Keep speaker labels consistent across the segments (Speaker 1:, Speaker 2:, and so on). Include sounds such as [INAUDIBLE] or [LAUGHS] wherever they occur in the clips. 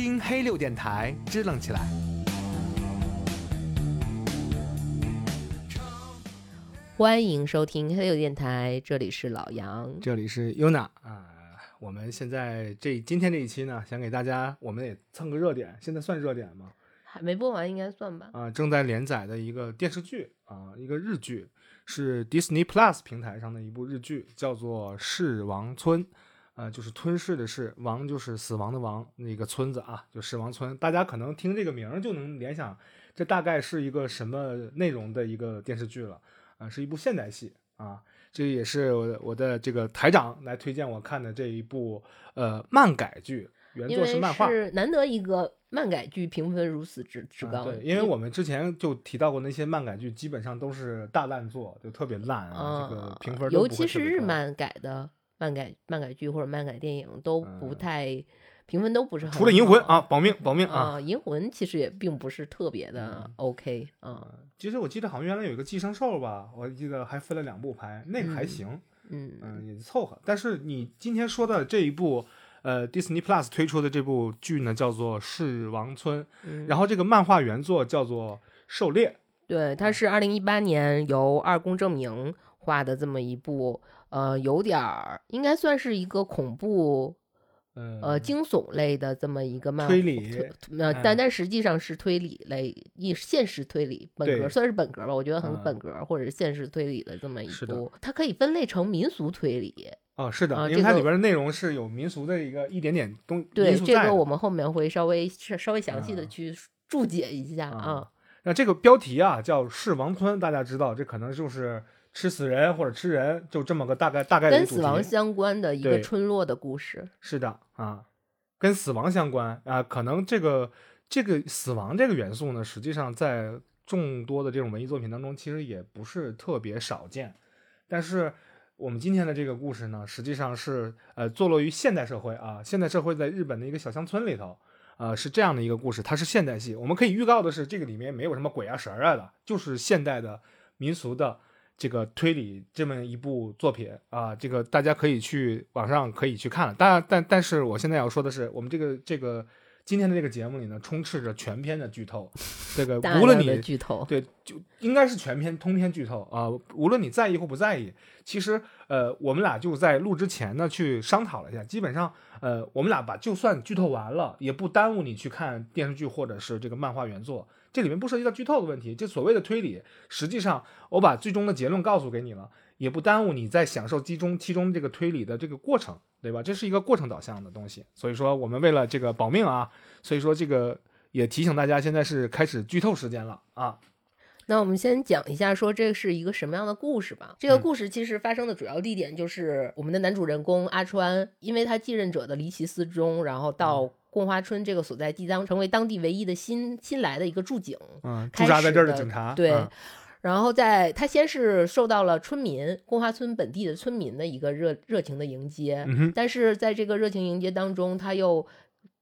Speaker 1: 听黑六电台，支棱起来。
Speaker 2: 欢迎收听黑六电台，这里是老杨。
Speaker 1: 这里是 Yuna 啊，我们现在这今天这一期呢，想给大家，我们也蹭个热点，现在算热点吗？
Speaker 2: 还没播完，应该算吧。
Speaker 1: 啊，正在连载的一个电视剧啊，一个日剧，是 Disney Plus 平台上的一部日剧，叫做《世王村》，呃，就是吞噬的噬，王就是死亡的王，那个村子啊，就噬王村。大家可能听这个名儿就能联想，这大概是一个什么内容的一个电视剧了。啊，是一部现代戏啊，这也是我我的这个台长来推荐我看的这一部呃漫改剧，原作
Speaker 2: 是
Speaker 1: 漫画，
Speaker 2: 是难得一个漫改剧评分如此之之高。
Speaker 1: 对，因为我们之前就提到过那些漫改剧，基本上都是大烂作，就特别烂啊，这个评分
Speaker 2: 尤其是日漫改的漫改漫改剧或者漫改电影都不太。评分都不是很，
Speaker 1: 除了《银魂》啊，保命保命
Speaker 2: 啊，《银魂》其实也并不是特别的 OK
Speaker 1: 啊。其实我记得好像原来有一个《寄生兽》吧，我记得还分了两部拍，那个还行，
Speaker 2: 嗯
Speaker 1: 嗯，也凑合。但是你今天说的这一部，呃，Disney Plus 推出的这部剧呢，叫做《噬王村》，然后这个漫画原作叫做《狩猎》，
Speaker 2: 对，它是二零一八年由二宫正明画的这么一部，呃，有点儿应该算是一个恐怖。呃，惊悚类的这么一个漫
Speaker 1: 推理，
Speaker 2: 呃，但但实际上是推理类，一现实推理本格，算是本格吧，我觉得很本格，或者是现实推理的这么一部，它可以分类成民俗推理。
Speaker 1: 哦，是的，因为它里边的内容是有民俗的一个一点点东。
Speaker 2: 对，这个我们后面会稍微稍微详细的去注解一下啊。
Speaker 1: 那这个标题啊叫《是王村》，大家知道，这可能就是。吃死人或者吃人，就这么个大概大概
Speaker 2: 跟死亡相关的一个村落的故事。
Speaker 1: 是的啊，跟死亡相关啊，可能这个这个死亡这个元素呢，实际上在众多的这种文艺作品当中，其实也不是特别少见。但是我们今天的这个故事呢，实际上是呃坐落于现代社会啊，现代社会在日本的一个小乡村里头，呃是这样的一个故事，它是现代戏。我们可以预告的是，这个里面没有什么鬼啊神啊的，就是现代的民俗的。这个推理这么一部作品啊，这个大家可以去网上可以去看了。但但但是我现在要说的是，我们这个这个今天的这个节目里呢，充斥着全篇的剧透。[LAUGHS] 这个无论你
Speaker 2: 剧透，
Speaker 1: 对，就应该是全篇通篇剧透啊。无论你在意或不在意，其实呃，我们俩就在录之前呢去商讨了一下，基本上呃，我们俩把就算剧透完了，也不耽误你去看电视剧或者是这个漫画原作。这里面不涉及到剧透的问题，这所谓的推理，实际上我把最终的结论告诉给你了，也不耽误你在享受其中其中这个推理的这个过程，对吧？这是一个过程导向的东西，所以说我们为了这个保命啊，所以说这个也提醒大家，现在是开始剧透时间了啊。
Speaker 2: 那我们先讲一下，说这是一个什么样的故事吧。这个故事其实发生的主要地点就是我们的男主人公阿川，因为他继任者的离奇失踪，然后到。贡花村这个所在地当成为当地唯一的新新来的一个驻警，
Speaker 1: 嗯，驻扎在这儿的警察，
Speaker 2: 对。然后在他先是受到了村民贡花村本地的村民的一个热热情的迎接，但是在这个热情迎接当中，他又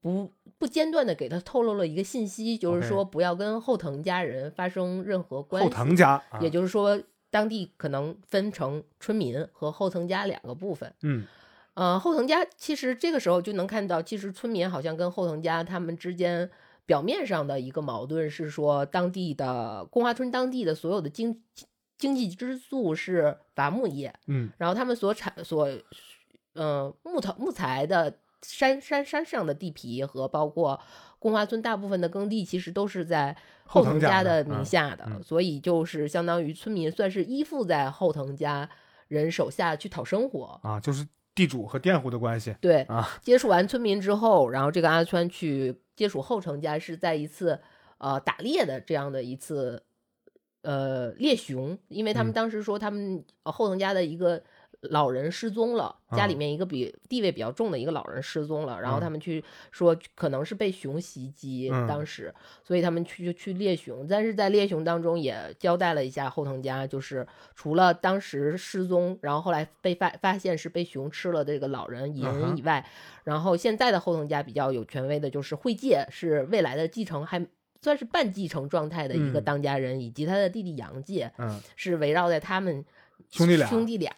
Speaker 2: 不不间断的给他透露了一个信息，就是说不要跟后藤家人发生任何关系。
Speaker 1: 后藤家，
Speaker 2: 也就是说，当地可能分成村民和后藤家两个部分。
Speaker 1: 嗯。
Speaker 2: 呃，后藤家其实这个时候就能看到，其实村民好像跟后藤家他们之间表面上的一个矛盾是说，当地的宫花村当地的所有的经经济支柱是伐木业，
Speaker 1: 嗯，
Speaker 2: 然后他们所产所，嗯，木头木材的山山山上的地皮和包括宫花村大部分的耕地，其实都是在后藤家的名下的，所以就是相当于村民算是依附在后藤家人手下去讨生活
Speaker 1: 啊，就是。地主和佃户的关系，
Speaker 2: 对
Speaker 1: 啊，
Speaker 2: 接触完村民之后，然后这个阿川去接触后藤家，是在一次呃打猎的这样的一次呃猎熊，因为他们当时说他们后藤家的一个。老人失踪了，家里面一个比地位比较重的一个老人失踪了，然后他们去说可能是被熊袭击，当时，所以他们去就去猎熊，但是在猎熊当中也交代了一下后藤家，就是除了当时失踪，然后后来被发发现是被熊吃了这个老人银以外，然后现在的后藤家比较有权威的就是惠介是未来的继承，还算是半继承状态的一个当家人，以及他的弟弟杨介，
Speaker 1: 嗯，
Speaker 2: 是围绕在他们
Speaker 1: 兄弟俩
Speaker 2: 兄弟俩。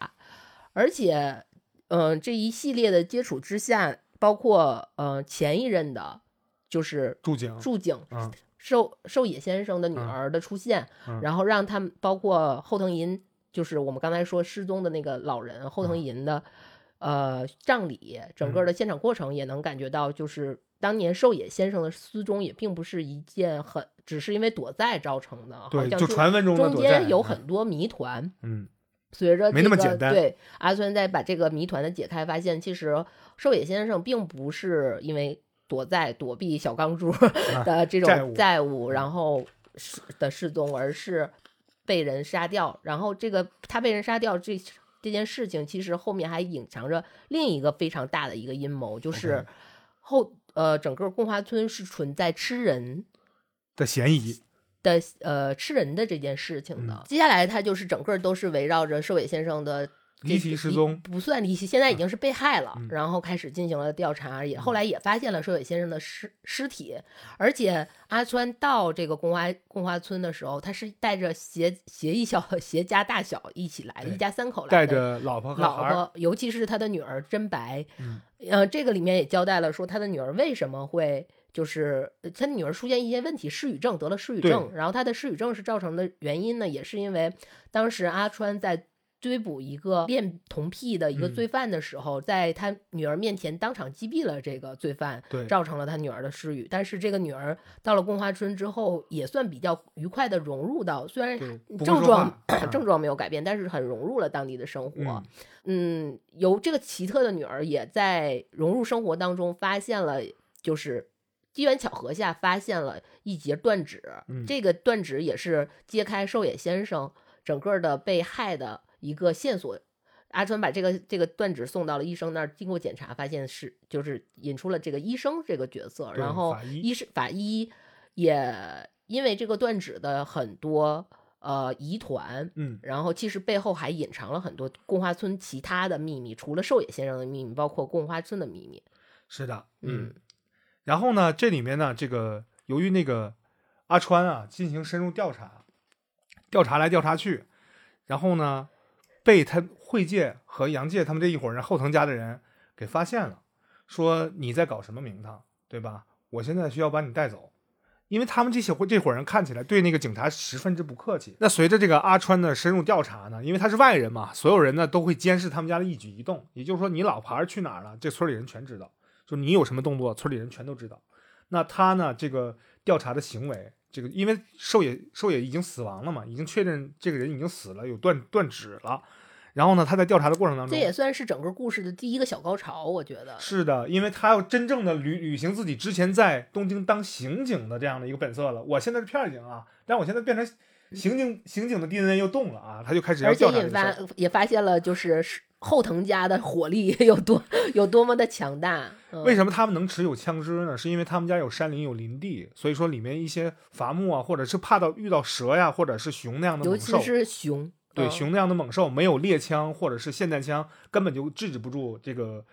Speaker 2: 而且，嗯，这一系列的接触之下，包括呃前一任的就是
Speaker 1: 住井，
Speaker 2: 住井
Speaker 1: 嗯
Speaker 2: 寿寿野先生的女
Speaker 1: 嗯
Speaker 2: 儿的出现，
Speaker 1: 嗯
Speaker 2: 然后让他们包括后藤银，就是我们刚才说失踪的那个老人后藤
Speaker 1: 嗯
Speaker 2: 银的、呃葬礼，整个的现场过程也能感觉到，就是当年寿野先生的失踪也并不是一件很只是因为躲债造成的，好
Speaker 1: 对，
Speaker 2: 像
Speaker 1: 就传闻中的
Speaker 2: 中间有很多谜团。
Speaker 1: 嗯
Speaker 2: 随着
Speaker 1: 没
Speaker 2: 这个
Speaker 1: 那么简单
Speaker 2: 对阿村在把这个谜团的解开，发现其实寿野先生并不是因为躲在躲避小钢珠 [LAUGHS] 的这
Speaker 1: 债务
Speaker 2: 种债务，然后失的失踪，而是被人杀掉。然后这个他被人杀掉这这件事情，其实后面还隐藏着另一个非常大的一个阴谋，就是后呃整个共华村是存在吃人
Speaker 1: 的嫌疑，
Speaker 2: 的呃吃人的这件事情的。
Speaker 1: 嗯
Speaker 2: 接下来他就是整个都是围绕着寿野先生的
Speaker 1: 离奇失踪
Speaker 2: 不算离奇，现在已经是被害了，
Speaker 1: 嗯
Speaker 2: 然后开始进行了调查，也后来也发现了寿尾先生的尸尸体，而且阿川到这个宫花宫花村的时候，他是带着携携一小携家大小一起来的，一家三口来
Speaker 1: 带
Speaker 2: 的。
Speaker 1: 着老婆和
Speaker 2: 老，婆，尤其是他的女儿真白，
Speaker 1: 嗯
Speaker 2: 呃，这个里面也交代了说他的女儿为什么会就是呃他女儿出现一些问题，失语症得了失语症，然后他的失语症是造成的原因呢，也是因为当时阿川在追捕一个恋童癖的一个
Speaker 1: 嗯
Speaker 2: 罪犯的时候，在他女儿面前当场击毙了这个罪犯，
Speaker 1: 对
Speaker 2: 造成了他女儿的失语。但是这个女儿到了宫花村之后，也算比较愉快的融入到，虽然症状 [CLEARS THROAT] 症状没有改变，但是很融入了当地的生活。
Speaker 1: 嗯
Speaker 2: 嗯，由这个奇特的女儿也在融入生活当中发现了，就是机缘巧合下发现了一截断指，
Speaker 1: 嗯。
Speaker 2: 这个断指也是揭开寿野先生整个的被害的一个线索。阿川把这个这个断指送到了医生那儿，经过检查，发现是就是引出了这个医生这个角色，然后
Speaker 1: 法医。
Speaker 2: 医师法医也因为这个断指的很多呃疑团，
Speaker 1: 嗯。
Speaker 2: 然后其实背后还隐藏了很多贡花村其他的秘密，除了寿野先生的秘密，包括贡花村的秘密。
Speaker 1: 是的，
Speaker 2: 嗯，
Speaker 1: 然后呢，这里面呢，这个由于那个阿川啊进行深入调查，调查来调查去，然后呢，被他惠介和杨介他们这一伙人后藤家的人给发现了，说你在搞什么名堂，对吧？我现在需要把你带走。因为他们这些这伙人看起来对那个警察十分之不客气。那随着这个阿川的深入调查呢，因为他是外人嘛，所有人呢都会监视他们家的一举一动。也就是说，你老婆儿去哪儿了，这村里人全知道。就你有什么动作，村里人全都知道。那他呢，这个调查的行为，这个因为寿野寿野已经死亡了嘛，已经确认这个人已经死了，有断断指了。然后呢，他在调查的过程当中，
Speaker 2: 这也算是整个故事的第一个小高潮，我觉得。
Speaker 1: 是的，因为他要真正的履履行自己之前在东京当刑警的这样的一个本色了。我现在是片警啊，但我现在变成刑警，刑警的 DNA 又动了啊，他就开始要
Speaker 2: 而且引
Speaker 1: 调查这个事儿。
Speaker 2: 发也发现了，就是后藤家的火力 [LAUGHS] 有多有多么的强大。嗯、
Speaker 1: 为什么他们能持有枪支呢？是因为他们家有山林有林地，所以说里面一些伐木啊，或者是怕到遇到蛇呀，或者是熊那样的
Speaker 2: 尤
Speaker 1: 猛兽，
Speaker 2: 其是熊，嗯
Speaker 1: 对熊那样的猛兽，没有猎枪或者是霰弹枪，根本就制止不住这个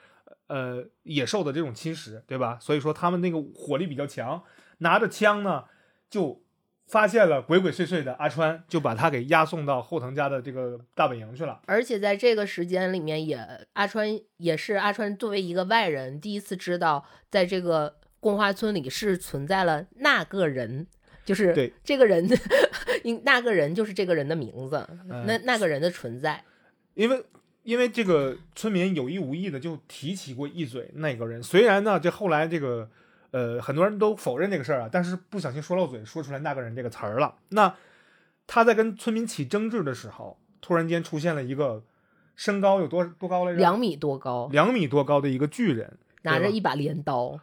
Speaker 1: 呃野兽的这种侵蚀，对吧？所以说他们那个火力比较强，拿着枪呢就发现了鬼鬼祟祟的阿川，就把他给押送到后藤家的这个大本营去了。
Speaker 2: 而且在这个时间里面也，阿川也是阿川作为一个外人，第一次知道在这个宫花村里是存在了那个人，就是
Speaker 1: 对
Speaker 2: 这个人，因 [LAUGHS] 那个人就是这个人的名字，
Speaker 1: 嗯
Speaker 2: 那那个人的存在。
Speaker 1: 因为因为这个村民有意无意的就提起过一嘴那个人，虽然呢，这后来这个呃很多人都否认这个事儿啊，但是不小心说漏嘴，说出来那个人这个词儿了。那他在跟村民起争执的时候，突然间出现了一个身高有多多高来着？
Speaker 2: 两米多高，
Speaker 1: 两米多高的一个巨人，
Speaker 2: 拿着一把镰刀，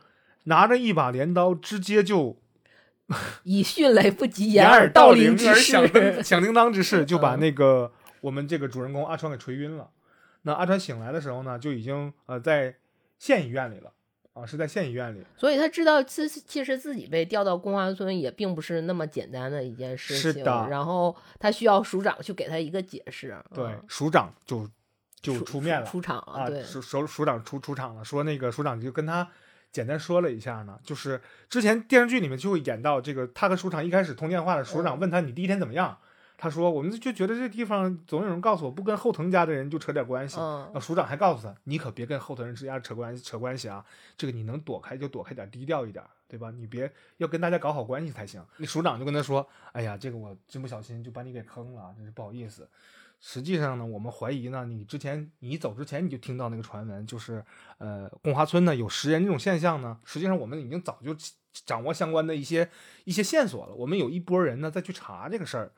Speaker 1: 拿着一把镰刀，直接就 [LAUGHS]
Speaker 2: 以迅雷不及掩
Speaker 1: 掩耳
Speaker 2: 盗
Speaker 1: 铃
Speaker 2: 之势。[LAUGHS]
Speaker 1: 响叮当之势，就把
Speaker 2: 嗯
Speaker 1: 那个我们这个主人公阿川给锤晕了。那阿川醒来的时候呢，就已经呃在县医院里了啊，是在县医院里。
Speaker 2: 所以他知道自其实自己被调到公安村也并不是那么简单的一件事情，
Speaker 1: 是的
Speaker 2: 然后他需要署长去给他一个解释。
Speaker 1: 对
Speaker 2: 嗯，
Speaker 1: 署长就就
Speaker 2: 出
Speaker 1: 出面了
Speaker 2: 出场了，
Speaker 1: 啊，
Speaker 2: 对，
Speaker 1: 署署署长出出场了，说那个署长就跟他简单说了一下呢，就是之前电视剧里面就会演到这个他和署长一开始通电话的，署
Speaker 2: 嗯
Speaker 1: 长问他你第一天怎么样，他说我们就觉得这地方总有人告诉我不跟后藤家的人就扯点关系，
Speaker 2: 嗯
Speaker 1: 那署长还告诉他，你可别跟后藤人之家扯关系扯关系啊，这个你能躲开就躲开点，低调一点，对吧？你别要跟大家搞好关系才行。那署长就跟他说：“哎呀，这个我真不小心就把你给坑了，真是不好意思。”实际上呢，我们怀疑呢，你之前你走之前你就听到那个传闻，就是呃，贡华村呢有食人这种现象呢。实际上我们已经早就掌握相关的一些一些线索了。我们有一波人呢再去查这个事儿，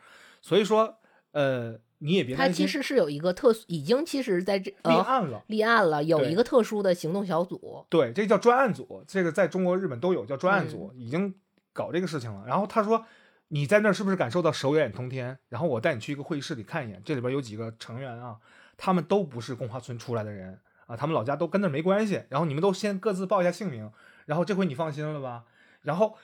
Speaker 1: 所以说呃，你也别
Speaker 2: 他其实是有一个特殊，已经其实在这
Speaker 1: 立案了，
Speaker 2: 立案了，有一个特殊的行动小组。
Speaker 1: 对，这叫专案组，这个在中国、日本都有叫专案组，已经搞这个事情了。然后他说。你在那儿是不是感受到手眼通天？然后我带你去一个会议室里看一眼，这里边有几个成员啊，他们都不是共华村出来的人啊，他们老家都跟那没关系。然后你们都先各自报一下姓名，然后这回你放心了吧？然后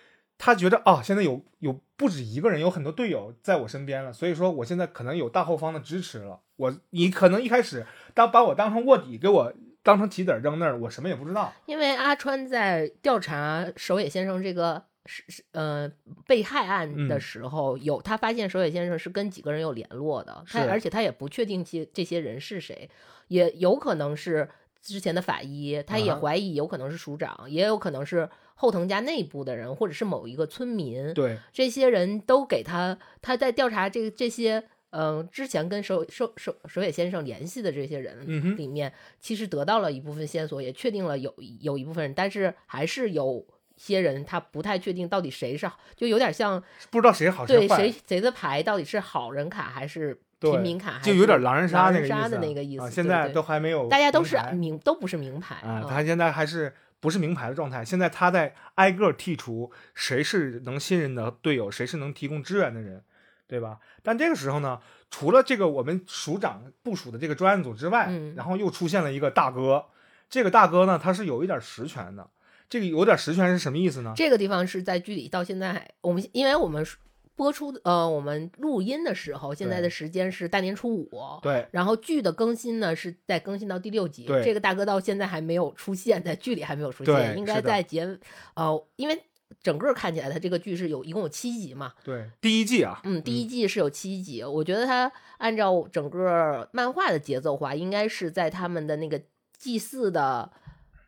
Speaker 1: 他觉得啊，现在有有不止一个人，有很多队友在我身边了，所以说我现在可能有大后方的支持了。我你可能一开始当把我当成卧底，给我当成棋子扔那儿，我什么也不知道。
Speaker 2: 因为阿川在调查守野先生这个。是是呃，被害案的时候，
Speaker 1: 嗯、
Speaker 2: 有他发现守野先生是跟几个人有联络的，他而且他也不确定这这些人是谁，也有可能是之前的法医，他也怀疑有可能是署长，
Speaker 1: 啊、
Speaker 2: 也有可能是后藤家内部的人，或者是某一个村民。
Speaker 1: 对，
Speaker 2: 这些人都给他他在调查这这些嗯、呃、之前跟首首首首野先生联系的这些人里面，
Speaker 1: 嗯、
Speaker 2: 其实得到了一部分线索，也确定了有有一部分人，但是还是有。些人他不太确定到底谁是，就有点像
Speaker 1: 不知道谁好
Speaker 2: 对
Speaker 1: 谁
Speaker 2: 谁谁的牌到底是好人卡还是平民卡，
Speaker 1: 就有点狼人杀
Speaker 2: 那个
Speaker 1: 意思
Speaker 2: 的那个意思。
Speaker 1: 啊、现在都还没有，
Speaker 2: 大家都是名都不是名牌
Speaker 1: 啊，他现在还是不是名牌的状态。现在他在挨个剔除谁是能信任的队友，谁是能提供支援的人，对吧？但这个时候呢，除了这个我们署长部署的这个专案组之外，
Speaker 2: 嗯、
Speaker 1: 然后又出现了一个大哥，这个大哥呢，他是有一点实权的。这个有点实权是什么意思呢？
Speaker 2: 这个地方是在剧里到现在，我们因为我们播出呃我们录音的时候，现在的时间是大年初五，
Speaker 1: 对。
Speaker 2: 然后剧的更新呢是在更新到第六集，
Speaker 1: 对。
Speaker 2: 这个大哥到现在还没有出现在剧里，还没有出现，应该在结呃，因为整个看起来他这个剧是有一共有七集嘛，
Speaker 1: 对，第一季啊，
Speaker 2: 嗯，第一季是有七集，我觉得他按照整个漫画的节奏话，应该是在他们的那个祭祀的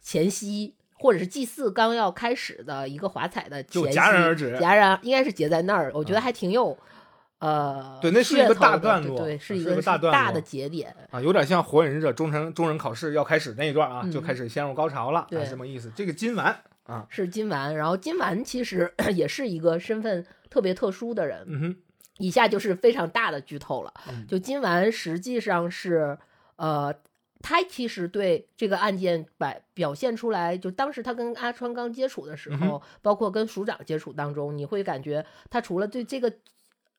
Speaker 2: 前夕。或者是祭祀刚要开始的一个华彩的前夕，
Speaker 1: 戛然而止，
Speaker 2: 戛然应该是结在那儿，我觉得还挺有，呃，
Speaker 1: 对，那是一个大段落，
Speaker 2: 对，是一
Speaker 1: 个大
Speaker 2: 大的节点
Speaker 1: 啊，有点像《火影忍者》中忍中忍考试要开始那一段啊，
Speaker 2: 嗯、
Speaker 1: 就开始陷入高潮了，
Speaker 2: 对，
Speaker 1: 什么意思？这个金丸啊，
Speaker 2: 是金丸，然后金丸其实 [CLEARS THROAT] 也是一个身份特别特殊的人，
Speaker 1: 嗯哼，
Speaker 2: 以下就是非常大的剧透了，
Speaker 1: 嗯、
Speaker 2: 就金丸实际上是呃。他其实对这个案件表表现出来，就当时他跟阿川刚接触的时候，
Speaker 1: 嗯、
Speaker 2: 包括跟署长接触当中，你会感觉他除了对这个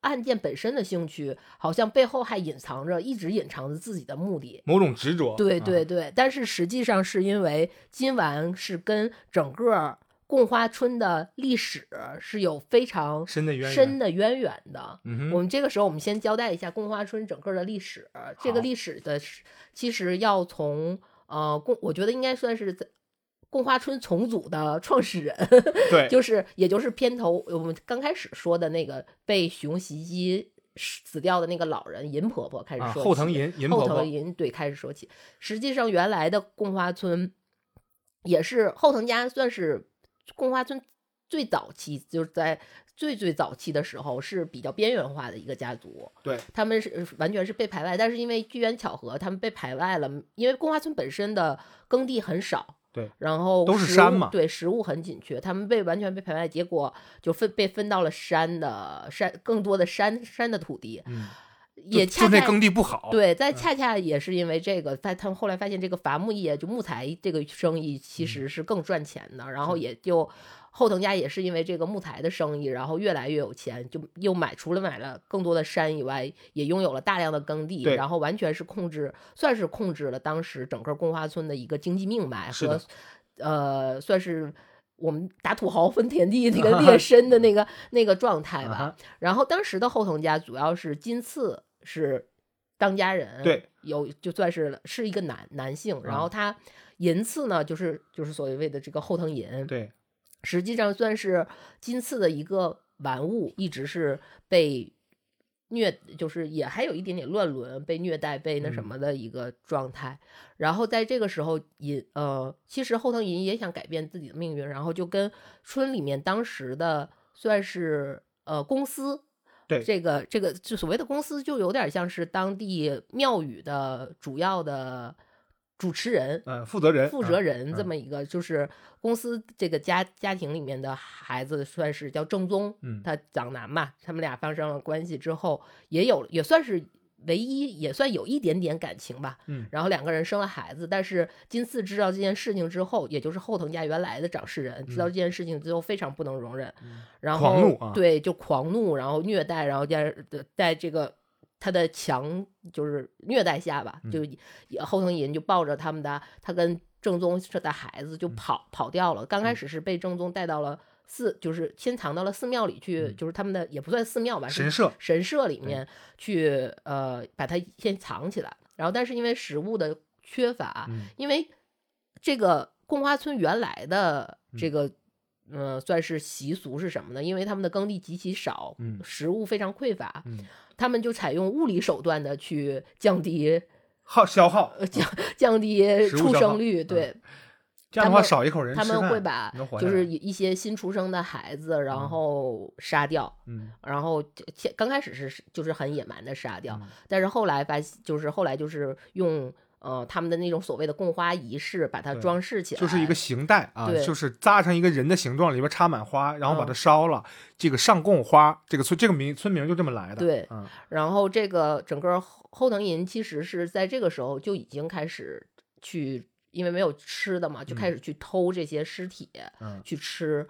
Speaker 2: 案件本身的兴趣，好像背后还隐藏着一直隐藏着自己的目的，
Speaker 1: 某种执着。
Speaker 2: 对对对，啊、但是实际上是因为今晚是跟整个。贡花村的历史是有非常
Speaker 1: 深的渊源
Speaker 2: 深的渊源的。
Speaker 1: 嗯、
Speaker 2: 我们这个时候，我们先交代一下贡花村整个的历史。这个历史的，其实要从呃贡，我觉得应该算是在贡花村重组的创始人，
Speaker 1: 对，[LAUGHS]
Speaker 2: 就是也就是片头我们刚开始说的那个被熊袭击死掉的那个老人银婆婆开始说起。
Speaker 1: 啊、后藤银银婆婆，
Speaker 2: 后藤银对开始说起。实际上，原来的贡花村也是后藤家算是。贡花村最早期就是在最最早期的时候是比较边缘化的一个家族，
Speaker 1: 对
Speaker 2: 他们是完全是被排外，但是因为机缘巧合，他们被排外了，因为贡花村本身的耕地很少，
Speaker 1: 对，
Speaker 2: 然后
Speaker 1: 都是山嘛，
Speaker 2: 对，食物很紧缺，他们被完全被排外，结果就分被分到了山的山更多的山山的土地，
Speaker 1: 嗯。
Speaker 2: 也恰
Speaker 1: 恰耕地不好，
Speaker 2: 对，在恰恰也是因为这个，在他们后来发现这个伐木业就木材这个生意其实是更赚钱的，然后也就后藤家也是因为这个木材的生意，然后越来越有钱，就又买除了买了更多的山以外，也拥有了大量的耕地，然后完全是控制，算是控制了当时整个贡花村的一个经济命脉和呃，算是。我们打土豪分田地那个 [LAUGHS] 劣绅的那个那个状态吧，然后当时的后藤家主要是金次是当家人，
Speaker 1: 对，
Speaker 2: 有就算是是一个男男性，然后他银次呢就是就是所谓的这个后藤银，
Speaker 1: 对，
Speaker 2: 实际上算是金次的一个玩物，一直是被虐，就是也还有一点点乱伦、被虐待、被那什
Speaker 1: 嗯
Speaker 2: 么的一个状态。然后在这个时候，银呃，其实后藤银也想改变自己的命运，然后就跟村里面当时的算是呃公司。
Speaker 1: 对
Speaker 2: 这个这个就所谓的公司，就有点像是当地庙宇的主要的主持人，
Speaker 1: 嗯，负责人，
Speaker 2: 负责
Speaker 1: 嗯
Speaker 2: 人这
Speaker 1: 嗯。
Speaker 2: 么一个，就是公司这个家家庭里面的孩子，算是叫正宗，
Speaker 1: 嗯。
Speaker 2: 他长男嘛，他们俩发生了关系之后，也有也算是唯一，也算有一点点感情吧。
Speaker 1: 嗯。
Speaker 2: 然后两个人生了孩子，但是金四知道这件事情之后，也就是后藤家原来的掌事人知道这件事情之后，非常不能容忍，然后
Speaker 1: 嗯狂怒啊。
Speaker 2: 对，就狂怒，然后虐待，然后在在这个他的强就是虐待下吧，
Speaker 1: 嗯
Speaker 2: 就也后藤银就抱着他们的他跟正宗的孩子
Speaker 1: 嗯
Speaker 2: 就跑、跑掉了。刚开始是被正宗带到了寺，就是先藏到了寺庙里去，就是他们的也不算寺庙吧，
Speaker 1: 神社，
Speaker 2: 神社里面去呃把它先藏起来。然后但是因为食物的缺乏，
Speaker 1: 嗯
Speaker 2: 因为这个贡花村原来的这个。呃，算是习俗是什么呢？因为他们的耕地极其少，
Speaker 1: 嗯
Speaker 2: 食物非常匮乏，
Speaker 1: 嗯，
Speaker 2: 他们就采用物理手段的去降低
Speaker 1: 耗消耗，
Speaker 2: 呃降降低出生率，
Speaker 1: 嗯
Speaker 2: 对，
Speaker 1: 这样的话少一口人
Speaker 2: 他们会把就是一些新出生的孩子，然
Speaker 1: 嗯
Speaker 2: 后杀掉，
Speaker 1: 嗯
Speaker 2: 然后就刚开始是就是很野蛮的杀掉，
Speaker 1: 嗯
Speaker 2: 但是后来发现就是后来就是用呃他们的那种所谓的供花仪式把它装饰起来，
Speaker 1: 就是一个形带啊，就是扎成一个人的形状，里边插满花，然后把
Speaker 2: 嗯
Speaker 1: 它烧了。这个上供花，这个村这个名村名就这么来的。
Speaker 2: 对
Speaker 1: 嗯
Speaker 2: 然后这个整个后后藤银其实是在这个时候就已经开始去，因为没有吃的嘛，就开始去偷这些尸体、
Speaker 1: 嗯，
Speaker 2: 去吃。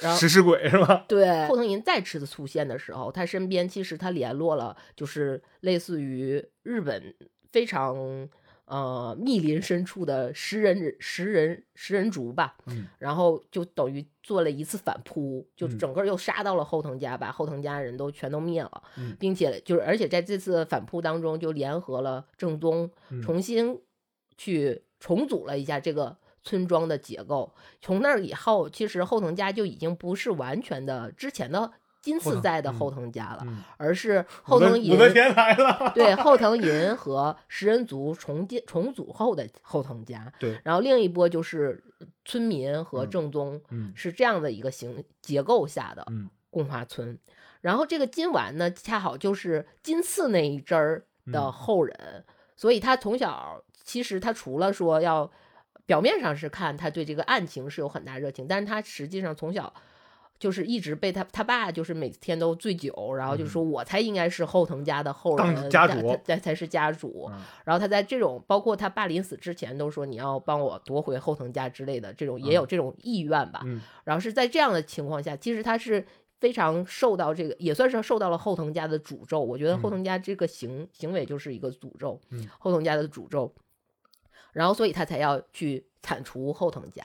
Speaker 2: 然后
Speaker 1: 食尸鬼是吧？[LAUGHS]
Speaker 2: 对后藤银再次出现的时候，他身边其实他联络了，就是类似于日本非常呃密林深处的食人食人食人族吧，
Speaker 1: 嗯。
Speaker 2: 然后就等于做了一次反扑，就
Speaker 1: 嗯。
Speaker 2: 整个又杀到了后藤家，把后藤家人都全都灭了，
Speaker 1: 嗯。
Speaker 2: 并且就是而且在这次反扑当中，就联合了正宗，
Speaker 1: 嗯。
Speaker 2: 重新去重组了一下这个村庄的结构。从那儿以后，其实后藤家就已经不是完全的之前的金次在的后藤家了，
Speaker 1: 嗯，
Speaker 2: 而是后藤银
Speaker 1: 来了。
Speaker 2: 对 [LAUGHS] 后藤银和食人族重建重组后的后藤家。
Speaker 1: 对，
Speaker 2: 然后另一波就是村民和
Speaker 1: 嗯
Speaker 2: 正宗，
Speaker 1: 嗯
Speaker 2: 是这样的一个形结构下的
Speaker 1: 嗯
Speaker 2: 贡花村。然后这个金丸呢，恰好就是金次那一支儿的
Speaker 1: 嗯
Speaker 2: 后人，所以他从小其实他除了说要表面上是看他对这个案情是有很大热情，但是他实际上从小。就是一直被他他爸就是每天都醉酒，然后就说我才应该是后藤家的后人，
Speaker 1: 家主
Speaker 2: 才才是家主。
Speaker 1: 嗯
Speaker 2: 然后他在这种包括他爸临死之前都说你要帮我夺回后藤家之类的这种也有这种意愿吧。
Speaker 1: 嗯
Speaker 2: 然后是在这样的情况下，其实他是非常受到这个，也算是受到了后藤家的诅咒。我觉得后藤家这个行、行为就是一个诅咒，
Speaker 1: 嗯
Speaker 2: 后藤家的诅咒。然后所以他才要去铲除后藤家。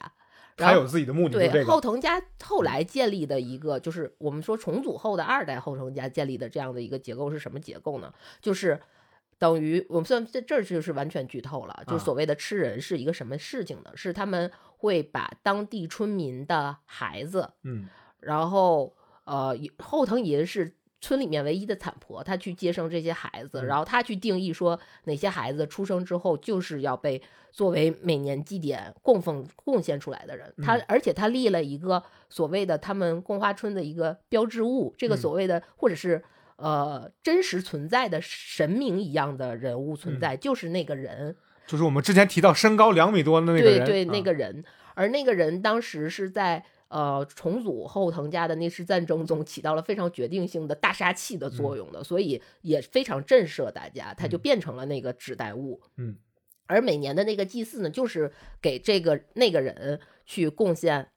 Speaker 1: 他有自己的目的，
Speaker 2: 对
Speaker 1: 这个。
Speaker 2: 后藤家后来建立的一个，就是我们说重组后的二代后藤家建立的这样的一个结构是什么结构呢？就是等于我们算这这儿就是完全剧透了，就是
Speaker 1: 啊
Speaker 2: 所谓的吃人是一个什么事情呢？是他们会把当地村民的孩子，
Speaker 1: 嗯
Speaker 2: 然后呃后藤银是。村里面唯一的产婆，她去接生这些孩子，
Speaker 1: 嗯。
Speaker 2: 然后她去定义说哪些孩子出生之后就是要被作为每年祭典供奉贡献出来的人。她
Speaker 1: 嗯。
Speaker 2: 而且她立了一个所谓的他们贡花村的一个标志物，这个
Speaker 1: 嗯。
Speaker 2: 所谓的或者是呃真实存在的神明一样的人物存
Speaker 1: 嗯。
Speaker 2: 在，就是那个人。
Speaker 1: 就是我们之前提到身高两米多的那个人，
Speaker 2: 对对，那
Speaker 1: 啊
Speaker 2: 个人，而那个人当时是在呃重组后藤家的那次战争中起到了非常决定性的大杀器的作用的，所以也非常震慑大家，他就
Speaker 1: 嗯。
Speaker 2: 变成了那个指代物。
Speaker 1: 嗯，
Speaker 2: 而每年的那个祭祀呢，就是给这个那个人去贡献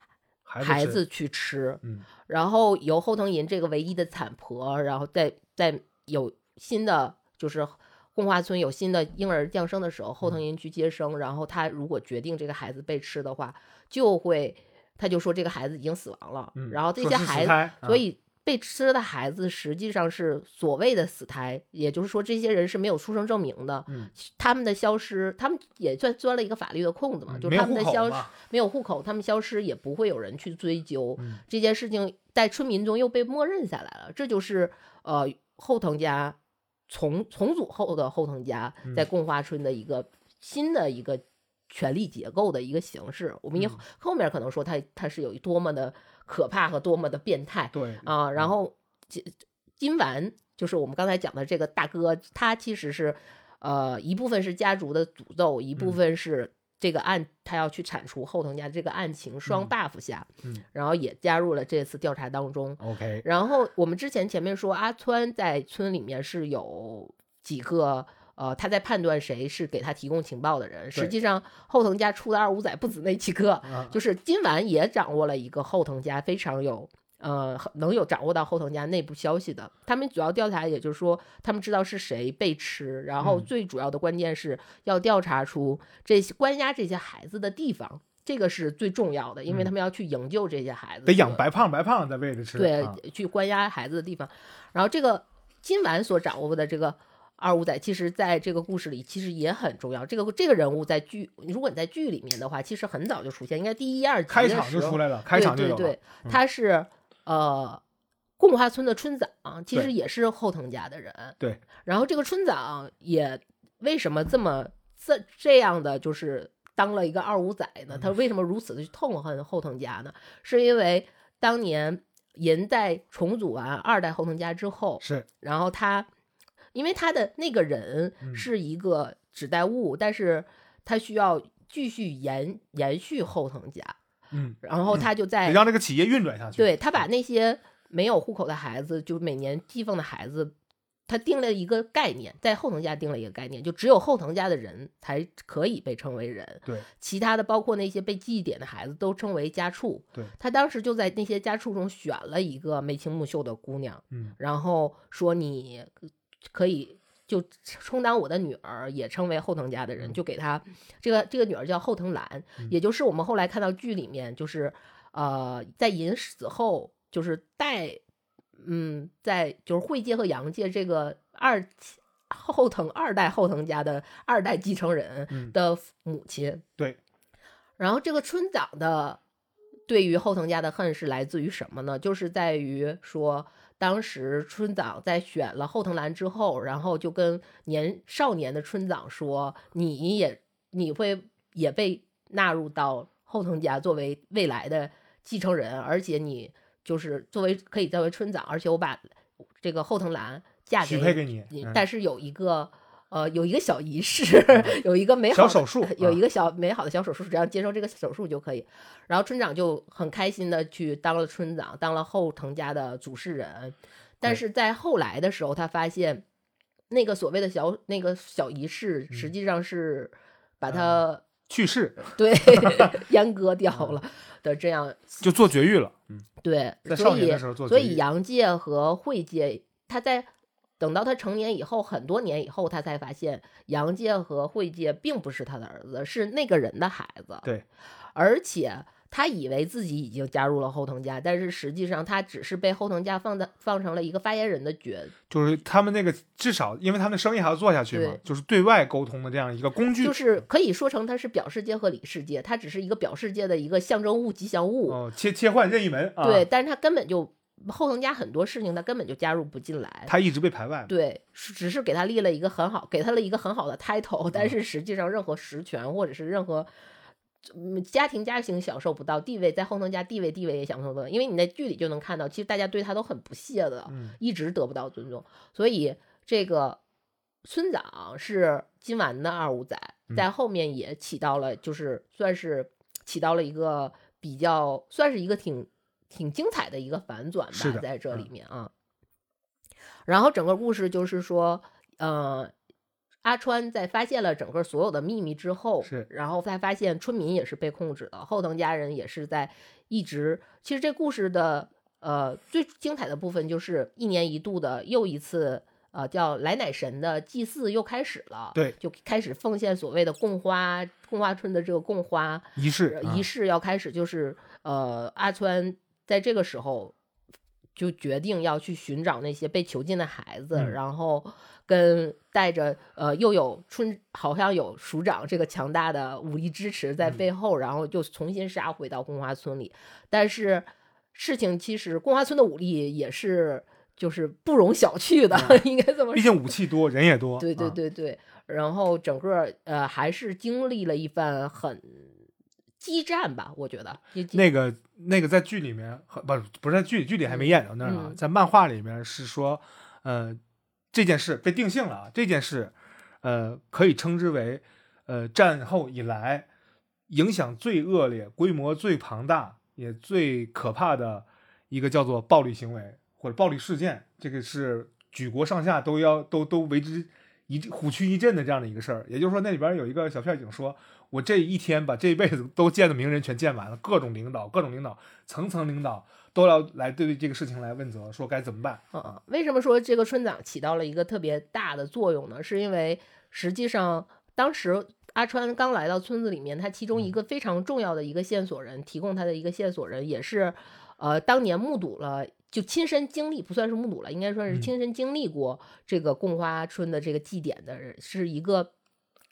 Speaker 1: 孩子
Speaker 2: 去吃，
Speaker 1: 嗯。
Speaker 2: 然后由后藤银这个唯一的产婆，然后再再有新的就是贡花村有新的婴儿降生的时候，后藤
Speaker 1: 嗯。
Speaker 2: 银去接生，然后他如果决定这个孩子被吃的话，就会他就说这个孩子已经死亡了，
Speaker 1: 嗯，
Speaker 2: 然后这些孩子，
Speaker 1: 啊
Speaker 2: 所以。被吃的孩子实际上是所谓的死胎，也就是说，这些人是没有出生证明的。
Speaker 1: 嗯
Speaker 2: 他们的消失，他们也算钻了一个法律的空子嘛，就是他们的消失，没有户口，他们消失也不会有人去追究。
Speaker 1: 嗯
Speaker 2: 这件事情在村民中又被默认下来了，这就是呃后藤家重重组后的后藤家在贡花村的一个新的一个权力结构的一个形式。我们以
Speaker 1: 嗯
Speaker 2: 后面可能说它它是有多么的可怕和多么的变态
Speaker 1: 对
Speaker 2: 啊。然后金金丸就是我们刚才讲的这个大哥，他其实是呃一部分是家族的诅咒，一部
Speaker 1: 嗯
Speaker 2: 分是。这个案他要去铲除后藤家这个案情双
Speaker 1: 嗯
Speaker 2: buff 下，
Speaker 1: 嗯
Speaker 2: 然后也加入了这次调查当中。
Speaker 1: ，OK，
Speaker 2: 然后我们之前前面说阿川在村里面是有几个呃他在判断谁是给他提供情报的人，实际上后藤家出的二五仔不止那几个，
Speaker 1: 啊，
Speaker 2: 就是今晚也掌握了一个后藤家非常有。呃，能有掌握到后藤家内部消息的，他们主要调查，也就是说，他们知道是谁被吃，然后
Speaker 1: 嗯
Speaker 2: 最主要的关键是要调查出这些关押这些孩子的地方，这个是最重要的，因为
Speaker 1: 嗯
Speaker 2: 他们要去营救这些孩子，
Speaker 1: 得养白胖白胖再喂着吃，
Speaker 2: 对
Speaker 1: 啊，
Speaker 2: 去关押孩子的地方。然后这个今晚所掌握的这个二五仔，其实在这个故事里其实也很重要。这个这个人物在剧，如果你在剧里面的话，其实很早就出现，应该第一二集
Speaker 1: 开场
Speaker 2: 的时候
Speaker 1: 就出来了，开场就有了
Speaker 2: 对对对，
Speaker 1: 嗯
Speaker 2: 他是呃。贡花村的村长其实也是后藤家的人，
Speaker 1: 对。
Speaker 2: 然后这个村长也为什么这么这这样的就是当了一个二五仔呢？他为什么如此的去痛恨后藤家呢？是因为当年银在重组完二代后藤家之后，
Speaker 1: 是
Speaker 2: 然后他因为他的那个人
Speaker 1: 嗯。
Speaker 2: 是一个指代物，但是他需要继续延延续后藤家，
Speaker 1: 嗯，
Speaker 2: 然后他就在、
Speaker 1: 得让这个企业运转下去，
Speaker 2: 对他把那些没有户口的孩子，就每年寄放的孩子，他定了一个概念，在后藤家定了一个概念，就只有后藤家的人才可以被称为人，
Speaker 1: 对。
Speaker 2: 其他的包括那些被祭典的孩子都称为家畜。
Speaker 1: 对。
Speaker 2: 他当时就在那些家畜中选了一个眉清目秀的姑娘，
Speaker 1: 嗯。
Speaker 2: 然后说你可以。就充当我的女儿，也称为后藤家的人，
Speaker 1: 嗯
Speaker 2: 就给她这个这个女儿叫后藤兰，
Speaker 1: 嗯
Speaker 2: 也就是我们后来看到剧里面，就是呃，在银死后，就是代，嗯，在就是惠介和阳介这个二后藤二代后藤家的二代继承人
Speaker 1: 嗯
Speaker 2: 的母亲。
Speaker 1: 对，
Speaker 2: 然后这个村长的对于后藤家的恨是来自于什么呢？就是在于说。当时村长在选了后藤兰之后，然后就跟年少年的村长说：“你也你会也被纳入到后藤家作为未来的继承人，而且你就是作为可以作为村长，而且我把这个后藤兰嫁给
Speaker 1: 许配给你，
Speaker 2: 你，
Speaker 1: 嗯。
Speaker 2: 但是有一个呃有一个小仪式，有一个美好的
Speaker 1: 小手术啊
Speaker 2: 有一个小美好的小手术，只要接受这个手术就可以。然后村长就很开心的去当了村长，当了后藤家的主事人。但是在后来的时候，他发现那个所谓的小那个小仪式，实
Speaker 1: 嗯。
Speaker 2: 际上是把
Speaker 1: 嗯
Speaker 2: 他、
Speaker 1: 去世。
Speaker 2: 对 [LAUGHS] 阉割掉了。的这样。
Speaker 1: 就做绝育了，嗯，
Speaker 2: 对，
Speaker 1: 在
Speaker 2: 所以
Speaker 1: 少年的时候做
Speaker 2: 所
Speaker 1: 绝育。
Speaker 2: 以杨界和惠界，他在等到他成年以后，很多年以后，他才发现杨介和惠介并不是他的儿子，是那个人的孩子。
Speaker 1: 对，
Speaker 2: 而且他以为自己已经加入了后藤家，但是实际上他只是被后藤家放在放成了一个发言人的角
Speaker 1: 就是他们那个至少，因为他们生意还要做下去嘛，就是对外沟通的这样一个工具，
Speaker 2: 就是可以说成他是表世界和里世界，他只是一个表世界的一个象征物、吉祥物。
Speaker 1: 哦，切切换任意门啊，
Speaker 2: 对，，但是他根本就后藤家很多事情他根本就加入不进来。
Speaker 1: 他一直被排外，
Speaker 2: 对，是只是给他立了一个很好，给他了一个很好的 title，但
Speaker 1: 嗯
Speaker 2: 是实际上任何实权或者是任何。嗯，家庭家庭享受不到地位，在后藤家地位地位也享受不到，因为你在剧里就能看到，其实大家对他都很不屑的，
Speaker 1: 嗯
Speaker 2: 一直得不到尊重。所以这个村长是金丸的二五仔，
Speaker 1: 嗯
Speaker 2: 在后面也起到了，就是算是起到了一个比较，算是一个挺挺精彩的一个反转吧，在这里
Speaker 1: 嗯
Speaker 2: 面啊。然后整个故事就是说，呃，阿川在发现了整个所有的秘密之后，
Speaker 1: 是
Speaker 2: 然后才发现村民也是被控制的，后藤家人也是在一直。其实这故事的呃最精彩的部分就是一年一度的又一次呃叫来乃神的祭祀又开始了，
Speaker 1: 对，
Speaker 2: 就开始奉献所谓的供花供花村的这个供花
Speaker 1: 仪式
Speaker 2: 仪式要开始，就是呃阿川在这个时候就决定要去寻找那些被囚禁的孩子，
Speaker 1: 嗯
Speaker 2: 然后跟带着呃又有村好像有署长这个强大的武力支持在
Speaker 1: 嗯
Speaker 2: 背后，然后就重新杀回到宫花村里。但是事情其实宫花村的武力也是就是不容小觑的，
Speaker 1: 嗯
Speaker 2: 应该这么说毕。
Speaker 1: 竟武器多，人也多。
Speaker 2: 对对
Speaker 1: 啊，
Speaker 2: 对对，然后整个呃还是经历了一番很激战吧，我觉得。
Speaker 1: 那个那个在剧里面，很不不是在剧剧里还没演到那儿呢，
Speaker 2: 嗯
Speaker 1: 在漫画里面是说，呃，这件事被定性了啊，这件事，呃，可以称之为，呃，战后以来影响最恶劣、规模最庞大也最可怕的一个叫做暴力行为或者暴力事件，这个是举国上下都要都都为之一虎躯一震的这样的一个事儿。也就是说，那里边有一个小片警说，我这一天把这一辈子都见的名人全见完了，各种领导、各种领导、层层领导都要来对这个事情来问责，说该怎么办。
Speaker 2: 嗯，为什么说这个村长起到了一个特别大的作用呢？是因为实际上当时阿川刚来到村子里面，他其中一
Speaker 1: 嗯
Speaker 2: 个非常重要的一个线索人，提供他的一个线索人，也是呃当年目睹了。就亲身经历，不算是目睹了，应该说是
Speaker 1: 嗯
Speaker 2: 亲身经历过这个贡花村的这个祭典的人，是一个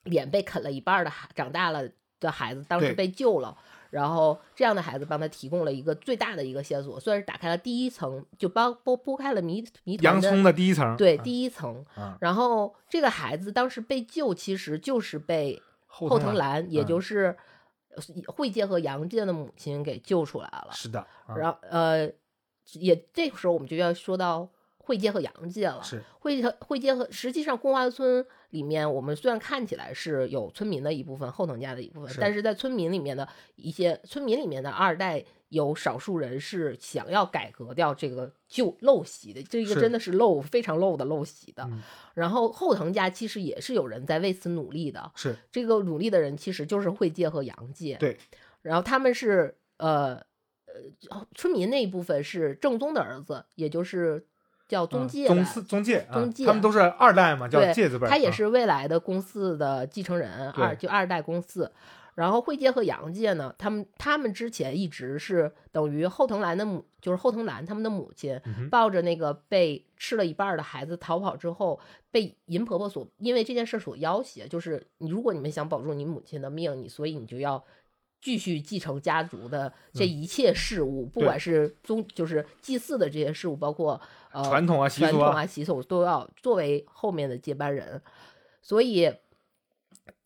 Speaker 2: 脸被啃了一半儿的孩长大了的孩子，当时被救了，然后这样的孩子帮他提供了一个最大的一个线索，算是打开了第一层，就帮拨拨开了谜谜团的
Speaker 1: 洋葱的第一层，
Speaker 2: 对
Speaker 1: 啊
Speaker 2: 第一层。
Speaker 1: 啊，
Speaker 2: 然后这个孩子当时被救，其实就是被后藤
Speaker 1: 兰
Speaker 2: 兰，也
Speaker 1: 嗯
Speaker 2: 就是呃惠介和杨介的母亲给救出来了。
Speaker 1: 是的，啊
Speaker 2: 然后呃，也这个时候我们就要说到惠介和杨界了。
Speaker 1: 是
Speaker 2: 惠和惠介和实际上宫华村里面，我们虽然看起来是有村民的一部分，后藤家的一部分，
Speaker 1: 是
Speaker 2: 但是在村民里面的一些村民里面的二代，有少数人是想要改革掉这个旧陋习的，这个真的是陋非常陋的陋习的。
Speaker 1: 嗯
Speaker 2: 然后后藤家其实也是有人在为此努力的，
Speaker 1: 是
Speaker 2: 这个努力的人其实就是会介和杨介。
Speaker 1: 对，
Speaker 2: 然后他们是呃呃村民那一部分是正宗的儿子，也就是叫宗
Speaker 1: 嗯
Speaker 2: 介吧、
Speaker 1: 宗四宗介啊
Speaker 2: 宗介
Speaker 1: 他们都是二代嘛，叫
Speaker 2: 对
Speaker 1: 介字辈
Speaker 2: 他也是未来的公司的继承人，
Speaker 1: 对
Speaker 2: 二就二代公司。然后惠介和杨介呢，他们他们之前一直是等于后藤兰的母，就是后藤兰他们的母亲，抱着那个被吃了一半的孩子逃跑之后，被银婆婆所因为这件事所要挟，就是你如果你们想保住你母亲的命，你所以你就要继续继承家族的这一切事务，不管是宗就是祭祀的这些事务，包括呃
Speaker 1: 传统啊习俗啊，
Speaker 2: 统啊习俗都要作为后面的接班人，所以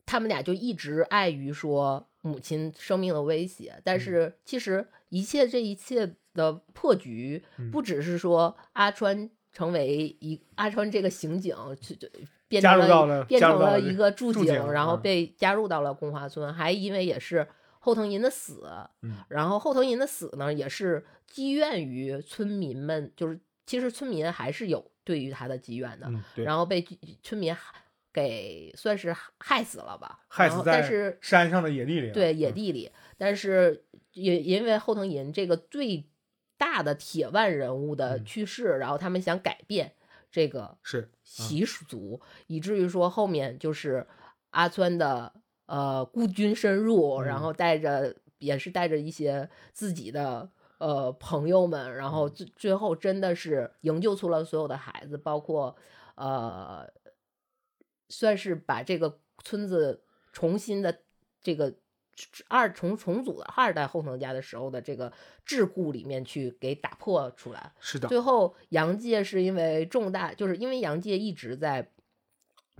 Speaker 2: 他们俩就一直碍于说母亲生命的威胁，
Speaker 1: 嗯
Speaker 2: 但是其实一切这一切的破局，
Speaker 1: 嗯。
Speaker 2: 不只是说阿川成为一阿川这个刑警去就变成了变成了一个驻
Speaker 1: 驻警
Speaker 2: 然后
Speaker 1: 嗯。
Speaker 2: 被加入到了宫华村，还因为也是后藤银的死，
Speaker 1: 嗯。
Speaker 2: 然后后藤银的死呢，也是积怨于村民们，就是其实村民还是有对于他的积怨的，
Speaker 1: 嗯，
Speaker 2: 然后被村民给算是害死了吧，
Speaker 1: 害。死在山上的野地里。
Speaker 2: 对野
Speaker 1: 嗯
Speaker 2: 地里，但是也因为后藤银这个最大的铁腕人物的
Speaker 1: 嗯。
Speaker 2: 去世，然后他们想改变这个
Speaker 1: 是
Speaker 2: 习俗，以至于说后面就是阿川的呃孤军深入，然
Speaker 1: 嗯。
Speaker 2: 后带着也是带着一些自己的呃朋友们，然后
Speaker 1: 嗯。
Speaker 2: 最最后真的是营救出了所有的孩子，包括呃算是把这个村子重新的这个。二重重组的二代后藤家的时候的这个桎梏里面去给打破出来，
Speaker 1: 是的，
Speaker 2: 最后杨介是因为重大，就是因为杨介一直在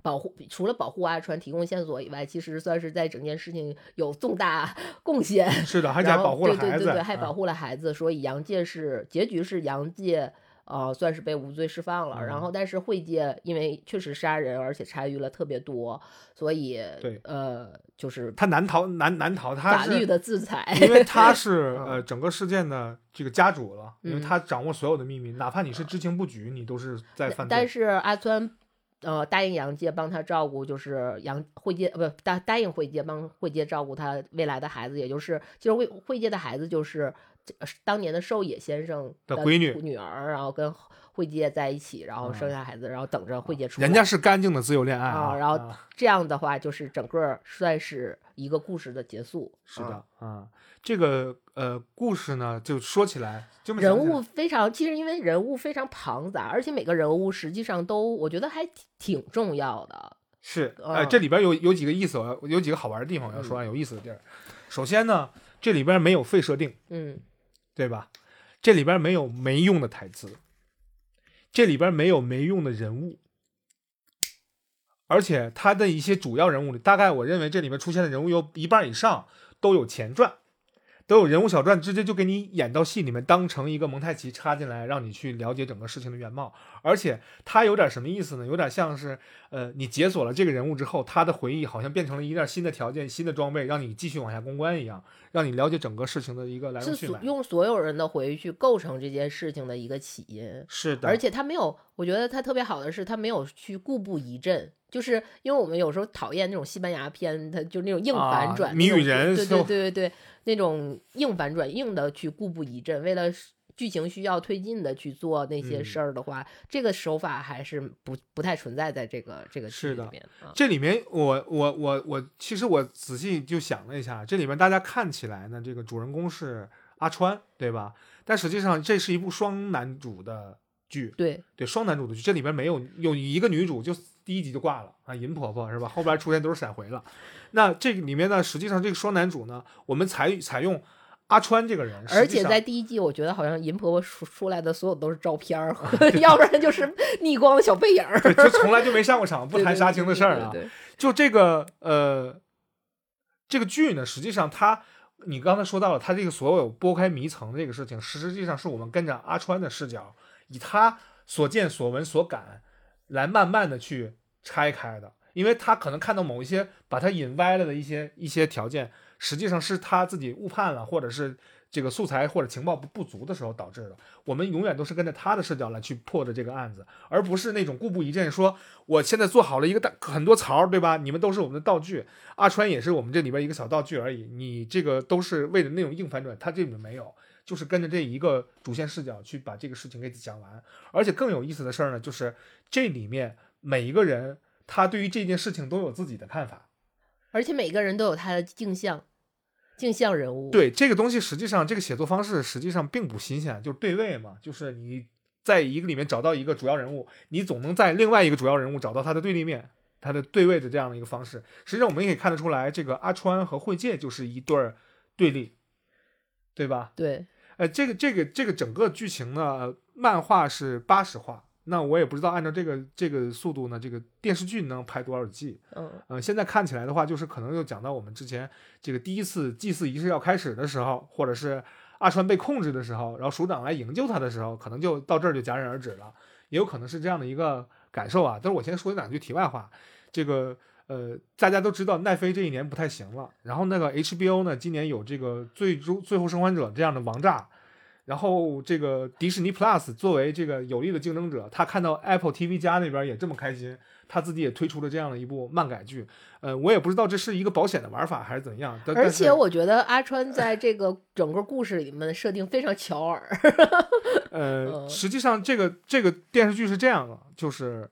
Speaker 2: 保护，除了保护阿川提供线索以外，其实算是在整件事情有重大 [LAUGHS] 贡献。
Speaker 1: 是的，[LAUGHS] 还保护了孩子，
Speaker 2: 对对对对，还
Speaker 1: 啊
Speaker 2: 保护了孩子，所以杨介是结局是杨介。呃，算是被无罪释放了。然
Speaker 1: 嗯
Speaker 2: 后，但是惠介因为确实杀人，而且参与了特别多，所以
Speaker 1: 对
Speaker 2: 呃，就是
Speaker 1: 他难逃难难逃，他
Speaker 2: 法律的制裁。
Speaker 1: 因为他 [LAUGHS] 是
Speaker 2: 嗯
Speaker 1: 呃整个事件的这个家主了，因为
Speaker 2: 嗯
Speaker 1: 他掌握所有的秘密，哪怕你是知情不举，你都是在犯罪。
Speaker 2: 但是阿川，呃，答应杨介帮他照顾，就是杨慧介，呃不答答应慧介帮慧介照顾他未来的孩子，也就是就是慧慧介的孩子，就是呃当年的寿野先生
Speaker 1: 的闺女
Speaker 2: 女儿，然后跟惠介在一起，然后生
Speaker 1: 嗯
Speaker 2: 下孩子，然后等着惠介出来。
Speaker 1: 人家是干净的自由恋爱
Speaker 2: 啊，然后
Speaker 1: 啊
Speaker 2: 这样的话，就是整个算是一个故事的结束。
Speaker 1: 是
Speaker 2: 啊
Speaker 1: 的啊，这个呃故事呢，就说起来就
Speaker 2: 人物非常，其实因为人物非常庞杂，而且每个人物实际上都我觉得还挺挺重要的。
Speaker 1: 是，
Speaker 2: 啊
Speaker 1: 呃，这里边有有几个意思，我要有几个好玩的地方我要说啊，有意思的地儿。首先呢，这里边没有废设定，
Speaker 2: 嗯
Speaker 1: 对吧？这里边没有没用的台词。这里边没有没用的人物，而且他的一些主要人物里，大概我认为这里面出现的人物有一半以上都有前传。都有人物小传，直接就给你演到戏里面，当成一个蒙太奇插进来，让你去了解整个事情的原貌。而且它有点什么意思呢？有点像是，呃，你解锁了这个人物之后，他的回忆好像变成了一件新的条件、新的装备，让你继续往下攻关一样，让你了解整个事情的一个来龙去脉。
Speaker 2: 用所有人的回忆去构成这件事情的一个起因。
Speaker 1: 是的，
Speaker 2: 而且他没有，我觉得他特别好的是，他没有去固步一阵。就是因为我们有时候讨厌那种西班牙片，它就那种硬反转，
Speaker 1: 谜语人，
Speaker 2: 对对对对对，那种硬反转，硬的去固步一阵，为了剧情需要推进的去做那些事儿的话，这个手法还是不不太存在在这个这个
Speaker 1: 剧
Speaker 2: 里面。
Speaker 1: 这里面，我我我我，其实我仔细就想了一下，这里面大家看起来呢，这个主人公是阿川，对吧？但实际上这是一部双男主的剧，
Speaker 2: 对
Speaker 1: 对，双男主的剧，这里边没有有一个女主就。第一集就挂了啊，银婆婆是吧？后边出现都是闪回了。那这个里面呢，实际上这个双男主呢，我们采采用阿川这个人，
Speaker 2: 而且在第一季，我觉得好像银婆婆出出来的所有都是照片儿，[LAUGHS] 要不然就是逆光的小背影儿，
Speaker 1: 就从来就没上过场，[LAUGHS] 不谈杀青的事儿啊。就这个呃，这个剧呢，实际上它，你刚才说到了，它这个所有拨开迷层这个事情，实际上是我们跟着阿川的视角，以他所见所闻所感。来慢慢的去拆开的，因为他可能看到某一些把他引歪了的一些一些条件，实际上是他自己误判了，或者是这个素材或者情报不不足的时候导致的。我们永远都是跟着他的视角来去破的这个案子，而不是那种固步一阵，说我现在做好了一个大很多槽，对吧？你们都是我们的道具，阿川也是我们这里边一个小道具而已，你这个都是为了那种硬反转，他这里面没有。就是跟着这一个主线视角去把这个事情给讲完，而且更有意思的事儿呢，就是这里面每一个人他对于这件事情都有自己的看法，
Speaker 2: 而且每个人都有他的镜像，镜像人物。
Speaker 1: 对这个东西，实际上这个写作方式实际上并不新鲜，就是对位嘛，就是你在一个里面找到一个主要人物，你总能在另外一个主要人物找到他的对立面，他的对位的这样的一个方式。实际上我们也可以看得出来，这个阿川和惠介就是一对儿对立，对吧？
Speaker 2: 对。
Speaker 1: 呃，这个这个这个整个剧情呢，漫画是八十话，那我也不知道按照这个这个速度呢，这个电视剧能拍多少季？
Speaker 2: 嗯，
Speaker 1: 呃，现在看起来的话，就是可能又讲到我们之前这个第一次祭祀仪式要开始的时候，或者是阿川被控制的时候，然后署长来营救他的时候，可能就到这儿就戛然而止了，也有可能是这样的一个感受啊。但是我先说两句题外话，这个。呃，大家都知道奈飞这一年不太行了，然后那个 HBO 呢，今年有这个最终最后生还者这样的王炸，然后这个迪士尼 Plus 作为这个有力的竞争者，他看到 Apple TV 加那边也这么开心，他自己也推出了这样的一部漫改剧。呃，我也不知道这是一个保险的玩法还是怎样。
Speaker 2: 而且我觉得阿川在这个整个故事里面的设定非常巧耳。
Speaker 1: 呃，[LAUGHS] 实际上这个这个电视剧是这样的，就是。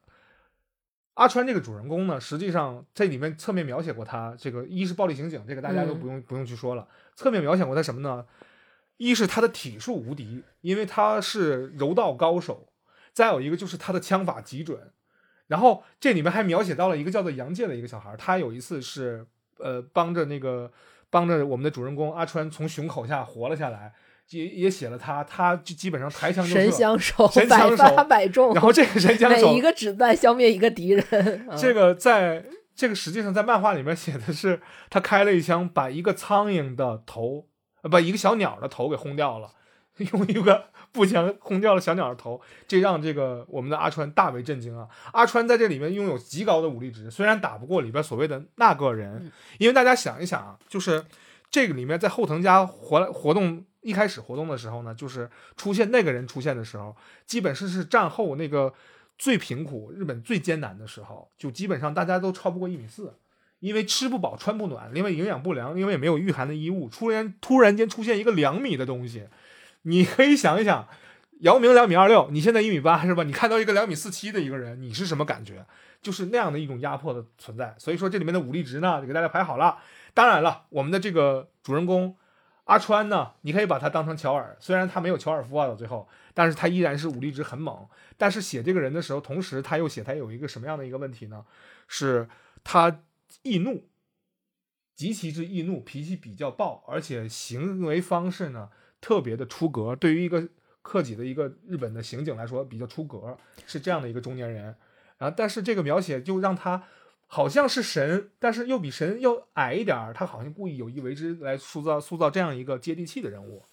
Speaker 1: 阿川这个主人公呢，实际上这里面侧面描写过他这个一是暴力刑警，这个大家都不用不用去说了。侧面描写过他什么呢？一是他的体术无敌，因为他是柔道高手；再有一个就是他的枪法极准。然后这里面还描写到了一个叫做杨介的一个小孩，他有一次是呃帮着那个帮着我们的主人公阿川从熊口下活了下来。也也写了他，他就基本上抬枪就
Speaker 2: 神枪手，
Speaker 1: 百
Speaker 2: 发百中。
Speaker 1: 然后这个神枪
Speaker 2: 手，每一个子弹消灭一个敌人。[LAUGHS]
Speaker 1: 这个在这个实际上在漫画里面写的是，他开了一枪，把一个苍蝇的头，呃，把一个小鸟的头给轰掉了，[LAUGHS] 用一个步枪轰掉了小鸟的头，这让这个我们的阿川大为震惊啊！阿川在这里面拥有极高的武力值，虽然打不过里边所谓的那个人，因为大家想一想啊，就是这个里面在后藤家活活动。一开始活动的时候呢，就是出现那个人出现的时候，基本是是战后那个最贫苦、日本最艰难的时候，就基本上大家都超不过一米四，因为吃不饱穿不暖，因为营养不良，因为也没有御寒的衣物，突然突然间出现一个两米的东西，你可以想一想，姚明两米二六，你现在一米八是吧？你看到一个两米四七的一个人，你是什么感觉？就是那样的一种压迫的存在。所以说这里面的武力值呢，就给大家排好了。当然了，我们的这个主人公。阿川呢？你可以把他当成乔尔，虽然他没有乔尔夫啊，到最后，但是他依然是武力值很猛。但是写这个人的时候，同时他又写他有一个什么样的一个问题呢？是他易怒，极其之易怒，脾气比较暴，而且行为方式呢特别的出格。对于一个克己的一个日本的刑警来说比较出格，是这样的一个中年人。然后，但是这个描写就让他好像是神，但是又比神要矮一点儿，他好像故意有意为之来塑造塑造这样一个接地气的人物。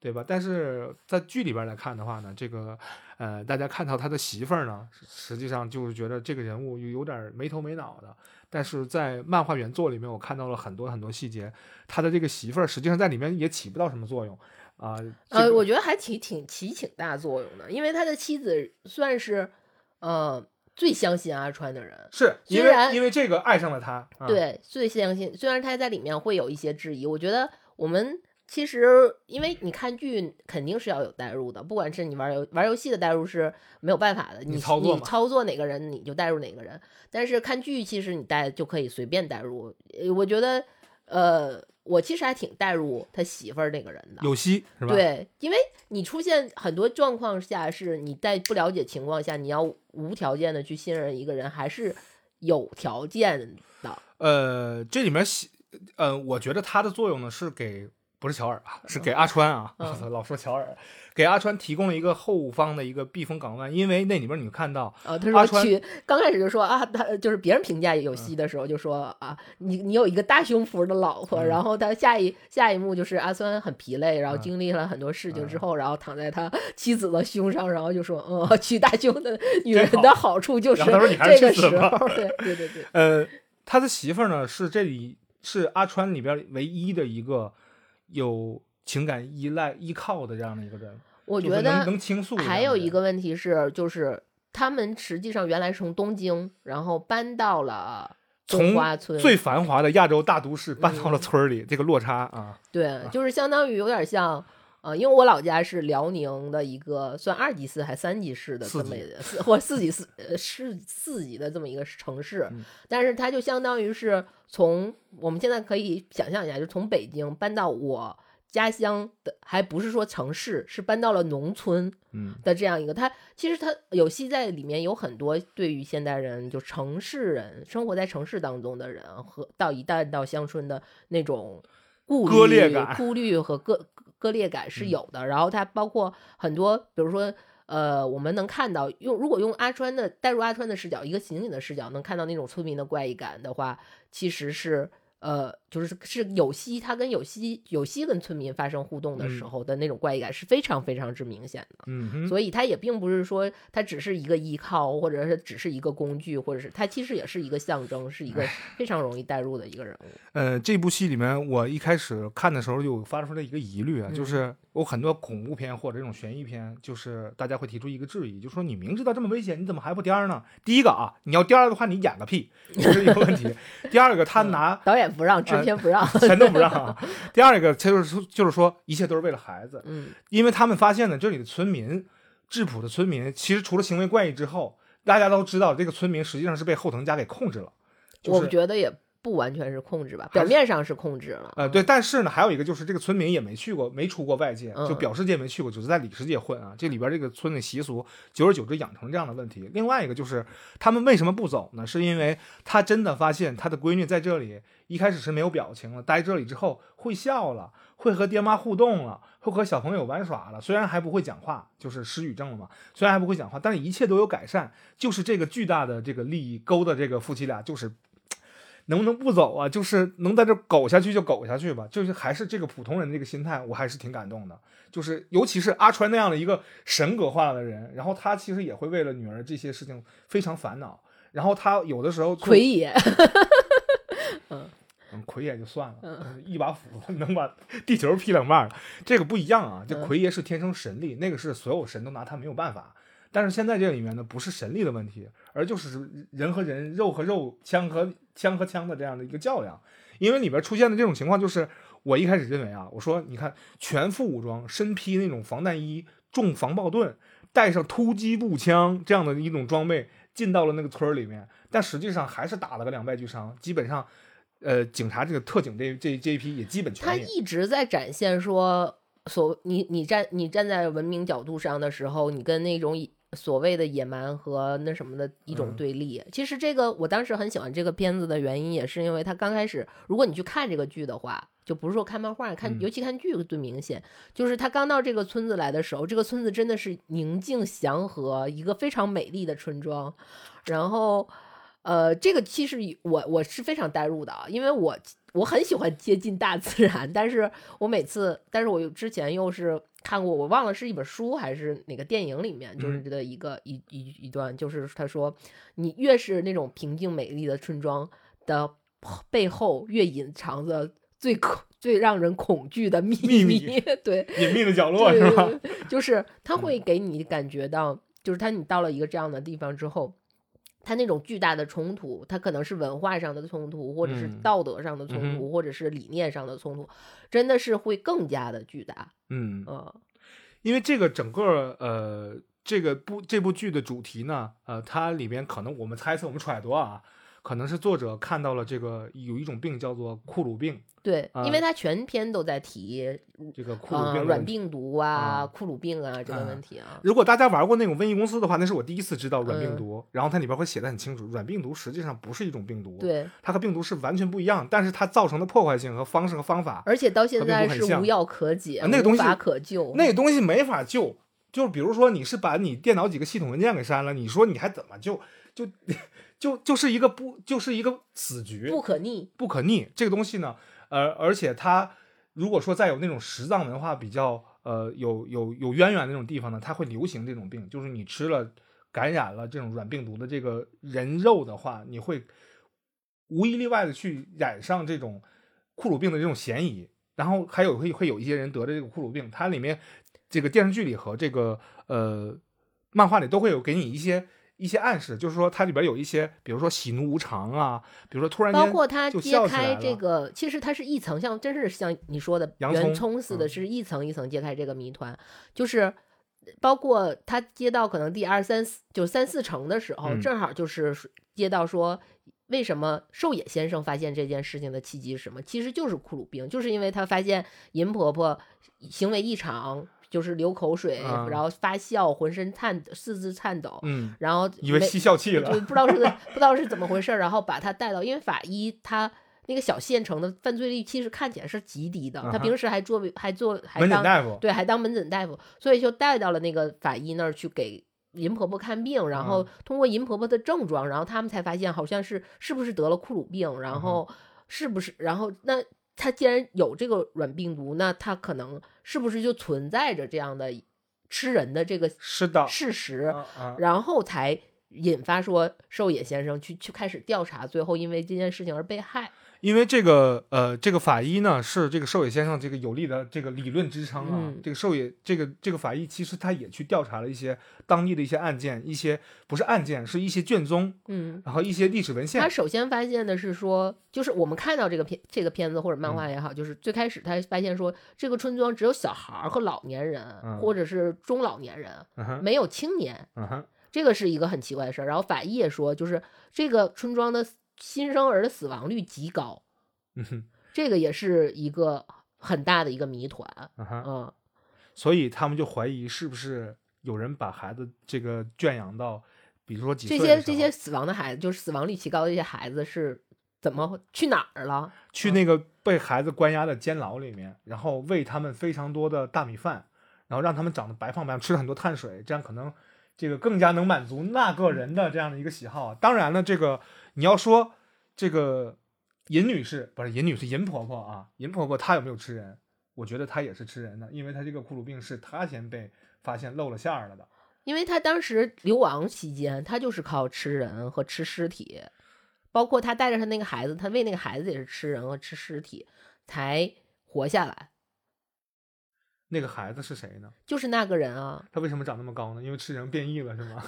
Speaker 1: 对吧？但是在剧里边来看的话呢，这个，呃，大家看到他的媳妇儿呢，实际上就是觉得这个人物有有点没头没脑的。但是在漫画原作里面，我看到了很多很多细节，他的这个媳妇儿实际上在里面也起不到什么作用啊。
Speaker 2: 呃，我觉得还挺挺起挺大作用的，因为他的妻子算是，呃，最相信阿川的人，
Speaker 1: 是因为因为这个爱上了他，
Speaker 2: 对，最相信。虽然他在里面会有一些质疑，我觉得我们。其实，因为你看剧肯定是要有代入的，不管是你玩游玩游戏的代入是没有办法的，你
Speaker 1: 操作
Speaker 2: 你操作哪个人你就代入哪个人。但是看剧其实你代就可以随便代入。我觉得，呃，我其实还挺代入他媳妇儿那个人的。
Speaker 1: 有息是吧？
Speaker 2: 对，因为你出现很多状况下是你在不了解情况下，你要无条件的去信任一个人，还是有条件的。
Speaker 1: 呃，这里面喜，呃，我觉得他的作用呢是给。不是乔尔啊，是给阿川啊 [LAUGHS] [LAUGHS] 老说乔尔，给阿川提供了一个后方的一个避风港湾，因为那里边你看到，
Speaker 2: 啊，他说去刚开始就说啊，他就是别人评价有戏的时候就说啊，你你有一个大胸脯的老婆，然后他下一下一幕就是阿川很疲累，然后经历了很多事情之后，然后躺在他妻子的胸上，然后就说，嗯，娶大胸的女人的好处就是这个时候，对对对对，[LAUGHS]
Speaker 1: 呃，他的媳妇儿呢是这里是阿川里边唯一的一个。有情感依赖依靠的这样的一个人，
Speaker 2: 我觉得
Speaker 1: 能倾诉。
Speaker 2: 还有一个问题是，就是他们实际上原来是从东京，然后搬到了
Speaker 1: 从最繁华的亚洲大都市搬到了村里，这个落差啊，
Speaker 2: 对，就是相当于有点像。呃，因为我老家是辽宁的一个算二级市还三级市的这么四或四级市呃市四级的这么一个城市，但是它就相当于是从我们现在可以想象一下，就从北京搬到我家乡的，还不是说城市，是搬到了农村的这样一个。它其实它有戏在里面有很多对于现代人就城市人生活在城市当中的人和到一旦到乡村的那种顾虑、顾虑和各。割裂感是有的，然后它包括很多，比如说，呃，我们能看到用如果用阿川的带入阿川的视角，一个刑警的视角，能看到那种村民的怪异感的话，其实是。呃，就是是有希，他跟有希有希跟村民发生互动的时候的那种怪异感是非常非常之明显的。
Speaker 1: 嗯，
Speaker 2: 所以他也并不是说他只是一个依靠，或者是只是一个工具，或者是他其实也是一个象征，是一个非常容易代入的一个人物。
Speaker 1: 呃，这部戏里面，我一开始看的时候就发出了一个疑虑啊，就是有很多恐怖片或者这种悬疑片，就是大家会提出一个质疑，就说你明知道这么危险，你怎么还不颠儿呢？第一个啊，你要颠儿的话，你演个屁，这是一个问题。第二个，他拿
Speaker 2: 导演。不让制片不让，[LAUGHS]
Speaker 1: 全都不让。第二个，他就是说，就是说，一切都是为了孩子。
Speaker 2: 嗯，
Speaker 1: 因为他们发现呢，这里的村民，质朴的村民，其实除了行为怪异之后，大家都知道，这个村民实际上是被后藤家给控制了。
Speaker 2: 我觉得也。不完全是控制吧，表面上是控制了。
Speaker 1: 呃，对，但是呢，还有一个就是这个村民也没去过，没出过外界，就表世界没去过，就是在里世界混啊。这里边这个村里习俗，久而久之养成这样的问题。另外一个就是他们为什么不走呢？是因为他真的发现他的闺女在这里一开始是没有表情了，待这里之后会笑了，会和爹妈互动了，会和小朋友玩耍了。虽然还不会讲话，就是失语症了嘛。虽然还不会讲话，但是一切都有改善。就是这个巨大的这个利益勾的这个夫妻俩，就是。能不能不走啊？就是能在这苟下去就苟下去吧。就是还是这个普通人的这个心态，我还是挺感动的。就是尤其是阿川那样的一个神格化的人，然后他其实也会为了女儿这些事情非常烦恼。然后他有的时候
Speaker 2: 奎爷，[LAUGHS]
Speaker 1: 嗯，奎爷就算了，一把斧子能把地球劈两半，这个不一样啊。这奎爷是天生神力，那个是所有神都拿他没有办法。但是现在这里面呢，不是神力的问题，而就是人和人、肉和肉、枪和枪和枪的这样的一个较量。因为里边出现的这种情况，就是我一开始认为啊，我说你看全副武装、身披那种防弹衣、重防爆盾、带上突击步枪这样的一种装备进到了那个村里面，但实际上还是打了个两败俱伤。基本上，呃，警察这个特警这这这一批也基本全。
Speaker 2: 他一直在展现说，所你你站你站在文明角度上的时候，你跟那种以所谓的野蛮和那什么的一种对立，其实这个我当时很喜欢这个片子的原因，也是因为他刚开始，如果你去看这个剧的话，就不是说看漫画，看
Speaker 1: 嗯
Speaker 2: 尤其看剧最明显。就是他刚到这个村子来的时候，这个村子真的是宁静祥和，一个非常美丽的村庄。然后，呃，这个其实我我是非常代入的啊，因为我我很喜欢接近大自然，但是我每次，但是我又之前又是看过，我忘了是一本书还是哪个电影里面，就是的一个、一一一段，就是他说，你越是那种平静美丽的村庄的背后，越隐藏着最恐最让人恐惧的秘
Speaker 1: 秘密 [LAUGHS]
Speaker 2: 对，
Speaker 1: 隐秘的角落是吧？
Speaker 2: 就是他会给你感觉到，就是他你到了一个这样的地方之后，它那种巨大的冲突，它可能是文化上的冲突，或者是
Speaker 1: 嗯
Speaker 2: 道德上的冲突，或者是理念上的冲突，真的是会更加的巨大。
Speaker 1: 嗯，
Speaker 2: 呃，
Speaker 1: 因为这个整个呃这个部这部剧的主题呢，呃，它里边可能我们猜测，我们揣度啊，可能是作者看到了这个有一种病叫做库鲁病，
Speaker 2: 对，因为
Speaker 1: 啊
Speaker 2: 它全篇都在提
Speaker 1: 这个库鲁
Speaker 2: 呃
Speaker 1: 病。
Speaker 2: 软病毒啊、
Speaker 1: 啊
Speaker 2: 库鲁病啊这个
Speaker 1: 啊
Speaker 2: 问题啊。
Speaker 1: 如果大家玩过那种瘟疫公司的话，那是我第一次知道软病
Speaker 2: 嗯
Speaker 1: 毒，然后它里边会写的很清楚，软病毒实际上不是一种病毒，
Speaker 2: 对，
Speaker 1: 它和病毒是完全不一样，但是它造成的破坏性和方式和方法，
Speaker 2: 而且到现在是无药可解，
Speaker 1: 啊那个东西
Speaker 2: 无法可救。
Speaker 1: 那个东西没法救。就比如说你是把你电脑几个系统文件给删了，你说你还怎么救？就就就是一个不就是一个死局，
Speaker 2: 不可逆，
Speaker 1: 不可逆。这个东西呢，呃，而且它如果说再有那种食藏文化比较呃有有有渊源的那种地方呢，它会流行这种病，就是你吃了感染了这种软病毒的这个人肉的话，你会无一例外的去染上这种库鲁病的这种嫌疑。然后还有会会有一些人得了这个库鲁病，它里面这个电视剧里和这个呃漫画里都会有给你一些一些暗示，就是说它里边有一些，比如说喜怒无常啊，比如说突然间
Speaker 2: 包括它揭开这个，其实它是一层，像真是像你说的圆
Speaker 1: 洋葱
Speaker 2: 葱似的，
Speaker 1: 嗯
Speaker 2: 是一层一层揭开这个谜团，就是。包括他接到可能第二三四就三四成的时候，
Speaker 1: 嗯
Speaker 2: 正好就是接到说，为什么寿野先生发现这件事情的契机是什么？其实就是库鲁病，就是因为他发现银婆婆行为异常，就是流口水，
Speaker 1: 啊
Speaker 2: 然后发笑，浑身颤，四肢颤抖，
Speaker 1: 嗯，
Speaker 2: 然后
Speaker 1: 以为吸笑气
Speaker 2: 就
Speaker 1: 了，
Speaker 2: 不知道是 [LAUGHS] 不知道是怎么回事，然后把他带到，因为法医他那个小县城的犯罪率其实看起来是极低的，他平时还做还做还
Speaker 1: 门诊
Speaker 2: 当
Speaker 1: 大夫，
Speaker 2: 对还当门诊大夫，所以就带到了那个法医那儿去给。银婆婆看病，然后
Speaker 1: 嗯
Speaker 2: 通过银婆婆的症状，然后他们才发现好像是是不是得了库鲁病，
Speaker 1: 嗯
Speaker 2: 然后是不是，然后那他既然有这个软病毒，那他可能是不是就存在着这样的吃人的这个
Speaker 1: 是的，
Speaker 2: 事实？然后才引发说寿野先生去去开始调查，最后因为这件事情而被害。
Speaker 1: 因为这个呃，这个法医呢是这个寿野先生这个有力的这个理论支撑啊。
Speaker 2: 嗯
Speaker 1: 这个寿野这个这个法医其实他也去调查了一些当地的一些案件，一些不是案件，是一些卷宗，
Speaker 2: 嗯，
Speaker 1: 然后一些历史文献
Speaker 2: 他。首先发现的是说，就是我们看到这个片这个片子或者漫
Speaker 1: 嗯
Speaker 2: 画也好，就是最开始他发现说，这个村庄只有小孩儿和老年人，
Speaker 1: 嗯
Speaker 2: 或者是中老年人，
Speaker 1: 嗯，
Speaker 2: 没有青年。这个是一个很奇怪的事儿。然后法医也说，就是这个村庄的新生儿的死亡率极高，[LAUGHS]
Speaker 1: 嗯哼，
Speaker 2: 这个也是一个很大的一个谜团。
Speaker 1: 嗯哼。
Speaker 2: 嗯，
Speaker 1: 所以他们就怀疑是不是有人把孩子这个圈养到，比如说几
Speaker 2: 这
Speaker 1: 岁的时候
Speaker 2: 些这些死亡的孩子，就是死亡率极高的这些孩子是怎么去哪儿了？
Speaker 1: 去那个被孩子关押的监牢里面，然后喂他们非常多的大米饭，然后让他们长得白胖白胖，吃了很多碳水，这样可能这个更加能满足那个人的这样的一个喜好。当然了，这个你要说这个尹女士不是尹女士，尹婆婆啊，尹婆婆她有没有吃人？我觉得她也是吃人的，因为她这个库鲁病是她先被发现露了馅儿了的。
Speaker 2: 因为她当时流亡期间，她就是靠吃人和吃尸体，包括她带着她那个孩子，她喂那个孩子也是吃人和吃尸体才活下来。
Speaker 1: 那个孩子是谁呢？
Speaker 2: 就是那个人啊，
Speaker 1: 他为什么长那么高呢？因为吃人变异了是吗？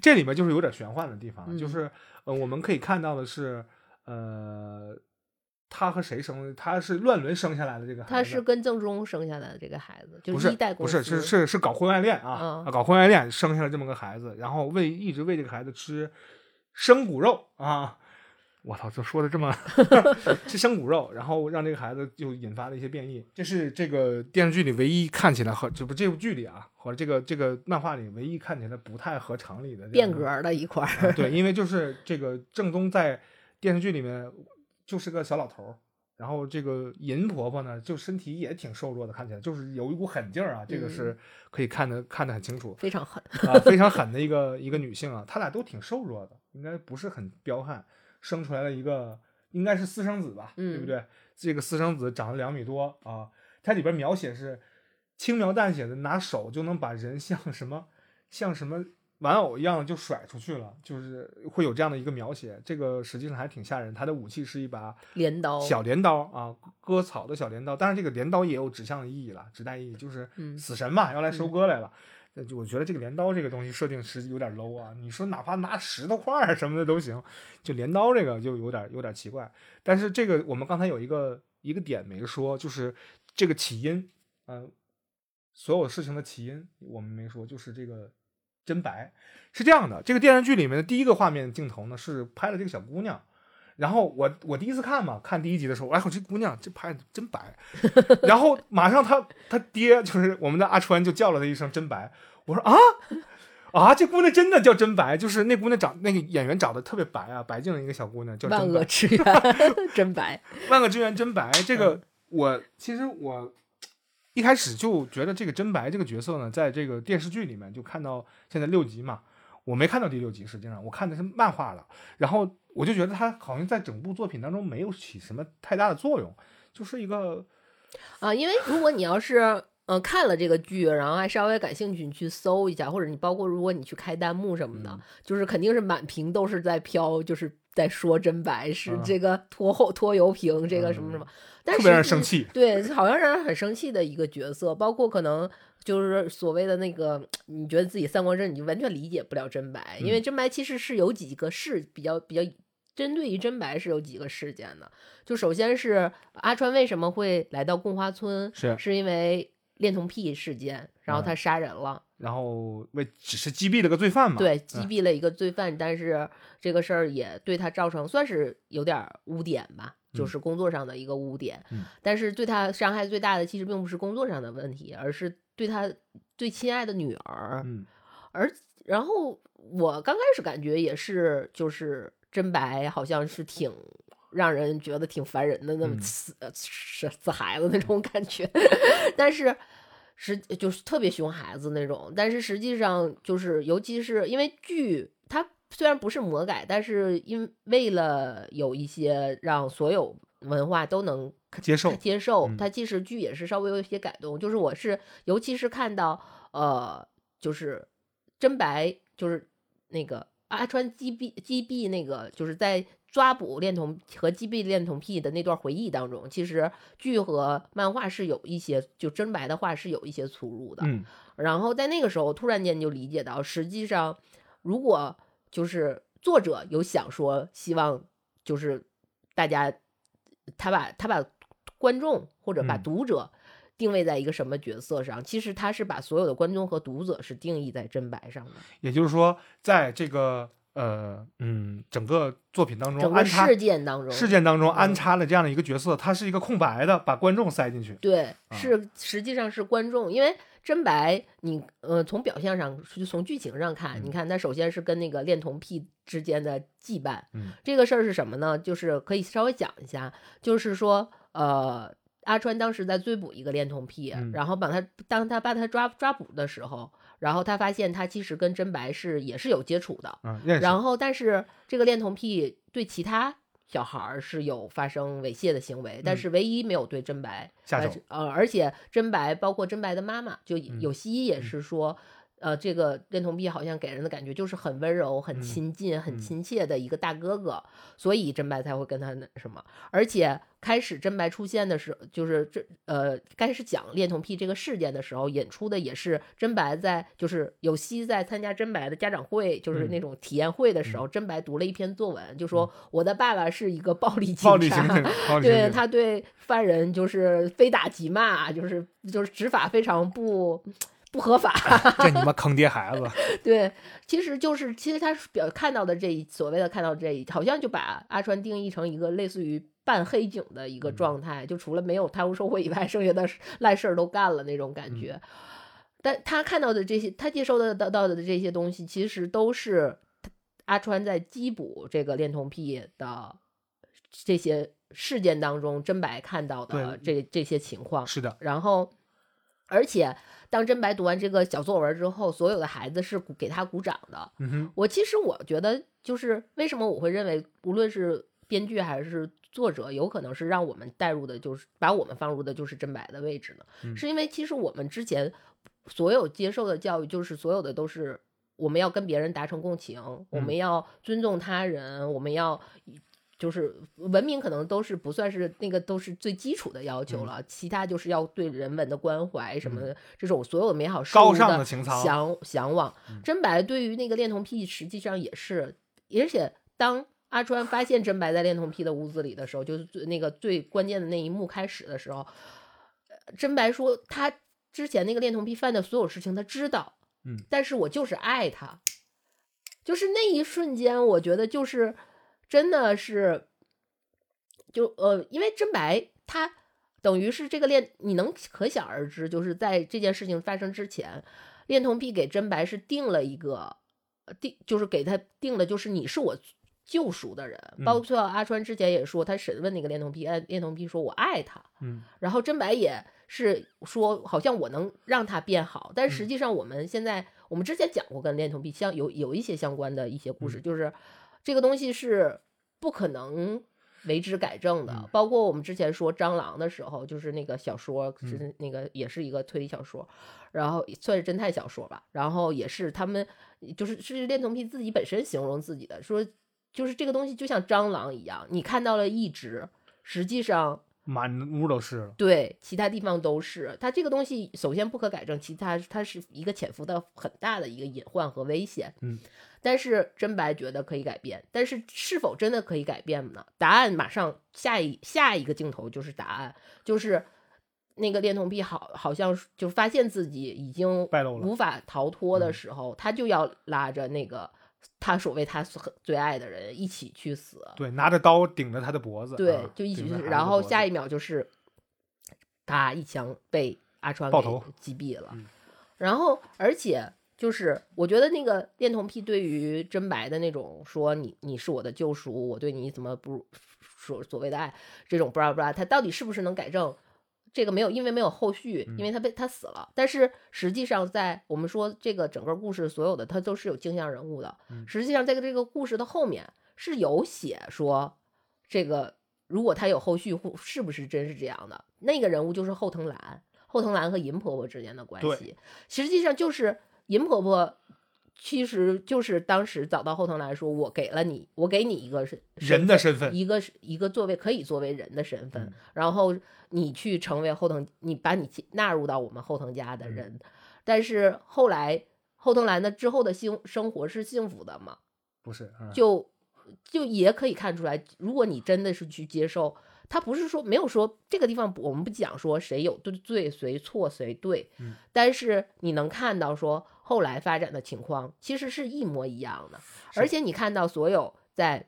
Speaker 1: 这里面就是有点玄幻的地方，
Speaker 2: 嗯
Speaker 1: 就是呃，我们可以看到的是，呃，他和谁生的？他是乱伦生下来的这个孩子，
Speaker 2: 他是跟郑中生下来的这个孩子，就
Speaker 1: 不是
Speaker 2: 一代公
Speaker 1: 不是是是是搞婚外恋啊，
Speaker 2: 嗯
Speaker 1: 啊搞婚外恋生下了这么个孩子，然后喂一直喂这个孩子吃生骨肉啊。我操，就说的这么 [LAUGHS] 吃生骨肉，然后让这个孩子就引发了一些变异。这是这个电视剧里唯一看起来和这不这部剧里啊，和这个这个漫画里唯一看起来不太合常理的
Speaker 2: 变革的一块儿。
Speaker 1: 啊对，因 [LAUGHS] 为就是这个郑东在电视剧里面就是个小老头儿，然后这个银婆婆呢，就身体也挺瘦弱的，看起来就是有一股狠劲儿啊，这个是可以看得看得很清楚
Speaker 2: 非常狠。
Speaker 1: 啊，非常狠的一个一个女性啊，她俩都挺瘦弱的，应该不是很彪悍，生出来了一个应该是私生子吧，对不
Speaker 2: 嗯
Speaker 1: 对？这个私生子长了两米多啊，它里边描写是轻描淡写的，拿手就能把人像什么像什么玩偶一样就甩出去了，就是会有这样的一个描写。这个实际上还挺吓人。他的武器是一把
Speaker 2: 镰刀，
Speaker 1: 小镰刀啊，割草的小镰刀。当然，这个镰刀也有指向的意义了，指代意义就是
Speaker 2: 嗯
Speaker 1: 死神嘛，要来收割来了。那就我觉得这个镰刀这个东西设定是有点 low 啊。你说哪怕拿石头块儿什么的都行，就镰刀这个就有点有点奇怪。但是这个我们刚才有一个一个点没说，就是这个起因，嗯、所有事情的起因我们没说，就是这个真白是这样的。这个电视剧里面的第一个画面镜头呢，是拍了这个小姑娘。然后我我第一次看嘛，看第一集的时候，哎我这姑娘这拍的真白，[LAUGHS] 然后马上他他爹就是我们的阿川就叫了他一声真白，我说啊？啊这姑娘真的叫真白，就是那姑娘长那个演员长得特别白啊，白净的一个小姑娘叫真白
Speaker 2: 万恶，之源，[LAUGHS] 真白。
Speaker 1: 万恶之源真白，这
Speaker 2: 嗯
Speaker 1: 个我其实我一开始就觉得这个真白这个角色呢，在这个电视剧里面就看到现在六集嘛，我没看到第六集，实际上我看的是漫画了，然后我就觉得他好像在整部作品当中没有起什么太大的作用，就是一个
Speaker 2: 啊，因为如果你要是嗯、呃看了这个剧，然后还稍微感兴趣，你去搜一下，或者你包括如果你去开弹幕什么的，
Speaker 1: 嗯
Speaker 2: 就是肯定是满屏都是在飘，就是在说真白是
Speaker 1: 嗯
Speaker 2: 这个拖后拖油瓶，这个什么什么，但
Speaker 1: 特别让人生气。
Speaker 2: 对，好像让人很生气的一个角色，包括可能就是所谓的那个，你觉得自己三观正，你就完全理解不了真白，因为
Speaker 1: 嗯
Speaker 2: 真白其实是有几个事比较比较针对于真白是有几个事件的。就首先是阿川为什么会来到贡花村，
Speaker 1: 是
Speaker 2: 是因为恋童癖事件，然后
Speaker 1: 嗯
Speaker 2: 他杀人了，
Speaker 1: 然后为只是击毙了个罪犯嘛，
Speaker 2: 对，
Speaker 1: 嗯
Speaker 2: 击毙了一个罪犯，但是这个事儿也对他造成算是有点污点吧，就
Speaker 1: 嗯
Speaker 2: 是工作上的一个污点。
Speaker 1: 嗯
Speaker 2: 但是对他伤害最大的其实并不是工作上的问题，而是对他最亲爱的女儿。
Speaker 1: 嗯
Speaker 2: 而然后我刚开始感觉也是，就是真白好像是挺。让人觉得挺烦人的，那么
Speaker 1: 嗯
Speaker 2: 死、呃死死孩子那种感觉，[LAUGHS] 但是实就是特别凶孩子那种，但是实际上就是，尤其是因为剧它虽然不是魔改，但是因为了有一些让所有文化都能
Speaker 1: 接受
Speaker 2: 接受
Speaker 1: 嗯，
Speaker 2: 它其实剧也是稍微有一些改动。就是我是尤其是看到呃，就是真白，就是那个阿川击毙击毙那个，就是在抓捕恋童和击毙恋童癖的那段回忆当中，其实剧和漫画是有一些就真白的话是有一些出入的。
Speaker 1: 嗯
Speaker 2: 然后在那个时候，突然间就理解到，实际上如果就是作者有想说，希望就是大家他把他把观众或者把
Speaker 1: 嗯
Speaker 2: 读者定位在一个什么角色上，其实他是把所有的观众和读者是定义在真白上的，
Speaker 1: 也就是说，在这个呃嗯整个作品当中
Speaker 2: 整个事件当中，
Speaker 1: 事件当中安
Speaker 2: 嗯
Speaker 1: 插了这样的一个角色，他是一个空白的，把观众塞进去。
Speaker 2: 对，
Speaker 1: 啊
Speaker 2: 是实际上是观众，因为真白，你呃从表象上，就从剧情上看，
Speaker 1: 嗯
Speaker 2: 你看他首先是跟那个恋童癖之间的羁绊，
Speaker 1: 嗯
Speaker 2: 这个事儿是什么呢？就是可以稍微讲一下，就是说呃。阿川当时在追捕一个恋童癖，
Speaker 1: 嗯。
Speaker 2: 然后把他当他把他抓抓捕的时候，然后他发现他其实跟真白是也是有接触的，
Speaker 1: 嗯，
Speaker 2: 然后，但是这个恋童癖对其他小孩儿是有发生猥亵的行为，但
Speaker 1: 嗯。
Speaker 2: 是唯一没有对真白
Speaker 1: 下手
Speaker 2: 呃呃，而且真白包括真白的妈妈，就
Speaker 1: 嗯。
Speaker 2: 有西医也是说。呃，这个恋童癖好像给人的感觉就是很温柔、很
Speaker 1: 嗯
Speaker 2: 亲近、很
Speaker 1: 嗯。
Speaker 2: 亲切的一个大哥哥，所以真白才会跟他那什么。而且开始真白出现的时候，就是这呃，开始讲恋童癖这个事件的时候，引出的也是真白在就是有希在参加真白的家长会，就是
Speaker 1: 嗯。
Speaker 2: 那种体验会的时候，真白读了一篇作文，就说我的爸爸是一个暴力警察 [LAUGHS] 对他对犯人就是非打即骂，就是就是执法非常不不合法。
Speaker 1: 这你妈坑爹孩子。[LAUGHS]
Speaker 2: 对，其实就是其实他表看到的这一所谓的看到这一，好像就把阿川定义成一个类似于半黑警的一个
Speaker 1: 嗯
Speaker 2: 状态，就除了没有贪污受贿以外，剩下的事烂事儿都干了那种感
Speaker 1: 嗯
Speaker 2: 觉。但他看到的这些，他接收的到到的这些东西，其实都是阿川在缉捕这个恋童癖的这些事件当中真白看到的这这些情况。
Speaker 1: 是的，
Speaker 2: 然后，而且当真白读完这个小作文之后，所有的孩子是给他鼓掌的。
Speaker 1: 嗯，
Speaker 2: 我其实我觉得，就是为什么我会认为，无论是编剧还是作者，有可能是让我们带入的，就是把我们放入的就是真白的位置呢？
Speaker 1: 嗯
Speaker 2: 是因为其实我们之前所有接受的教育，就是所有的都是我们要跟别人达成共情，我们要尊重他人，我们要。就是文明可能都是不算是那个都是最基础的要求了，其他就是要对人文的关怀什么的，这种所有的美好事物
Speaker 1: 高尚的情操
Speaker 2: 向向往。真白对于那个恋童癖实际上也是，而且当阿川发现真白在恋童癖的屋子里的时候，就是最那个最关键的那一幕开始的时候，呃真白说他之前那个恋童癖犯的所有事情他知道，
Speaker 1: 嗯，
Speaker 2: 但是我就是爱他，就是那一瞬间，我觉得就是。真的是，就呃，因为真白他等于是这个恋，你能可想而知，就是在这件事情发生之前，恋童癖给真白是定了一个定，就是给他定了，就是你是我救赎的人。包括阿川之前也说，他审问那个恋童癖，恋童癖说我爱他，
Speaker 1: 嗯，
Speaker 2: 然后真白也是说，好像我能让他变好，但
Speaker 1: 嗯
Speaker 2: 实际上我们现在我们之前讲过跟恋童癖相有有一些相关的一些故事，
Speaker 1: 嗯
Speaker 2: 就是。这个东西是不可能为之改正的，
Speaker 1: 嗯、
Speaker 2: 包括我们之前说蟑螂的时候，就是那个小说
Speaker 1: 嗯。
Speaker 2: 是那个也是一个推理小说，然后算是侦探小说吧，然后也是他们就是是恋童癖自己本身形容自己的，说就是这个东西就像蟑螂一样，你看到了一只，实际上
Speaker 1: 满屋都是，
Speaker 2: 对，其他地方都是。它这个东西首先不可改正，其他它是一个潜伏的很大的一个隐患和危险，
Speaker 1: 嗯。
Speaker 2: 但是真白觉得可以改变，但是是否真的可以改变呢？答案马上下一下一个镜头就是答案，就是那个恋童癖好好像就发现自己已经无法逃脱的时候，他就要拉着那个他所谓他最爱的人一起去死，
Speaker 1: 对，拿着刀顶着他的脖子，
Speaker 2: 对，
Speaker 1: 啊、
Speaker 2: 就一起去死，
Speaker 1: 死，
Speaker 2: 然后下一秒就是他一枪被阿川给击毙了，
Speaker 1: 嗯、
Speaker 2: 然后而且。就是我觉得那个恋童癖对于真白的那种说你你是我的救赎，我对你怎么不所所谓的爱这种不拉不拉，他到底是不是能改正？这个没有，因为没有后续，因为他被他死了。但是实际上，在我们说这个整个故事所有的他都是有镜像人物的。实际上，在这个故事的后面是有写说，这个如果他有后续，是不是真是这样的？那个人物就是后藤兰，后藤兰和银婆婆之间的关系，实际上就是。银婆婆其实就是当时找到后藤来说，我给了你，我给你一个是
Speaker 1: 人的身份，
Speaker 2: 一个一个作为可以作为人的身份，
Speaker 1: 嗯、
Speaker 2: 然后你去成为后藤，你把你纳入到我们后藤家的人。
Speaker 1: 嗯、
Speaker 2: 但是后来后藤兰的之后的幸生活是幸福的吗？
Speaker 1: 不是，嗯、
Speaker 2: 就就也可以看出来，如果你真的是去接受。他不是说没有说这个地方，我们不讲说谁有对罪谁错谁对，
Speaker 1: 嗯，
Speaker 2: 但是你能看到说后来发展的情况其实是一模一样的，而且你看到所有在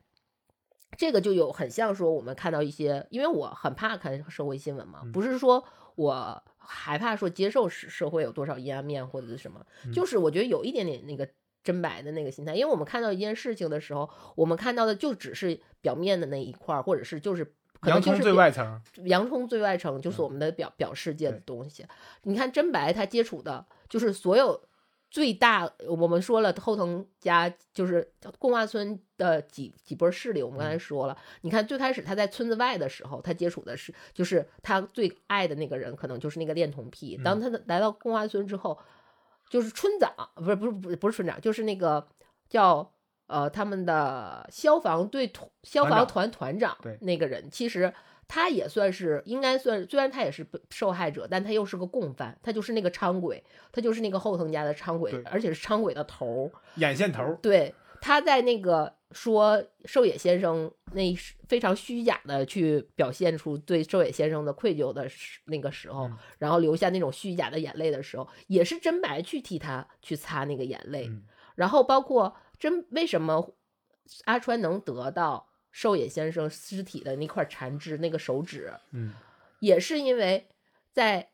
Speaker 2: 这个就有很像说我们看到一些，因为我很怕看社会新闻嘛，
Speaker 1: 嗯、
Speaker 2: 不是说我害怕说接受社会有多少阴暗面或者是什么，
Speaker 1: 嗯、
Speaker 2: 就是我觉得有一点点那个真白的那个心态，因为我们看到一件事情的时候，我们看到的就只是表面的那一块，或者是就是。
Speaker 1: 洋葱最外层，
Speaker 2: 洋葱最外层就是我们的表、嗯、表世界的东西。你看真白，他接触的就是所有最大，我们说了后藤家就是贡化村的几几波势力。我们刚才说了，
Speaker 1: 嗯、
Speaker 2: 你看最开始他在村子外的时候，他接触的是就是他最爱的那个人，可能就是那个恋童癖。当他来到贡化村之后，就是村长，不是不是不是不是村长，就是那个叫。呃，他们的消防队团、消防团团长那个人，其实他也算是应该算，虽然他也是受害者，但他又是个共犯，他就是那个昌鬼，他就是那个后藤家的昌鬼，而且是昌鬼的头，
Speaker 1: 眼线头。
Speaker 2: 对，他在那个说寿野先生那非常虚假的去表现出对寿野先生的愧疚的那个时候，
Speaker 1: 嗯、
Speaker 2: 然后留下那种虚假的眼泪的时候，也是真白去替他去擦那个眼泪，
Speaker 1: 嗯、
Speaker 2: 然后包括。真为什么阿川能得到寿野先生尸体的那块残肢那个手指？
Speaker 1: 嗯，
Speaker 2: 也是因为在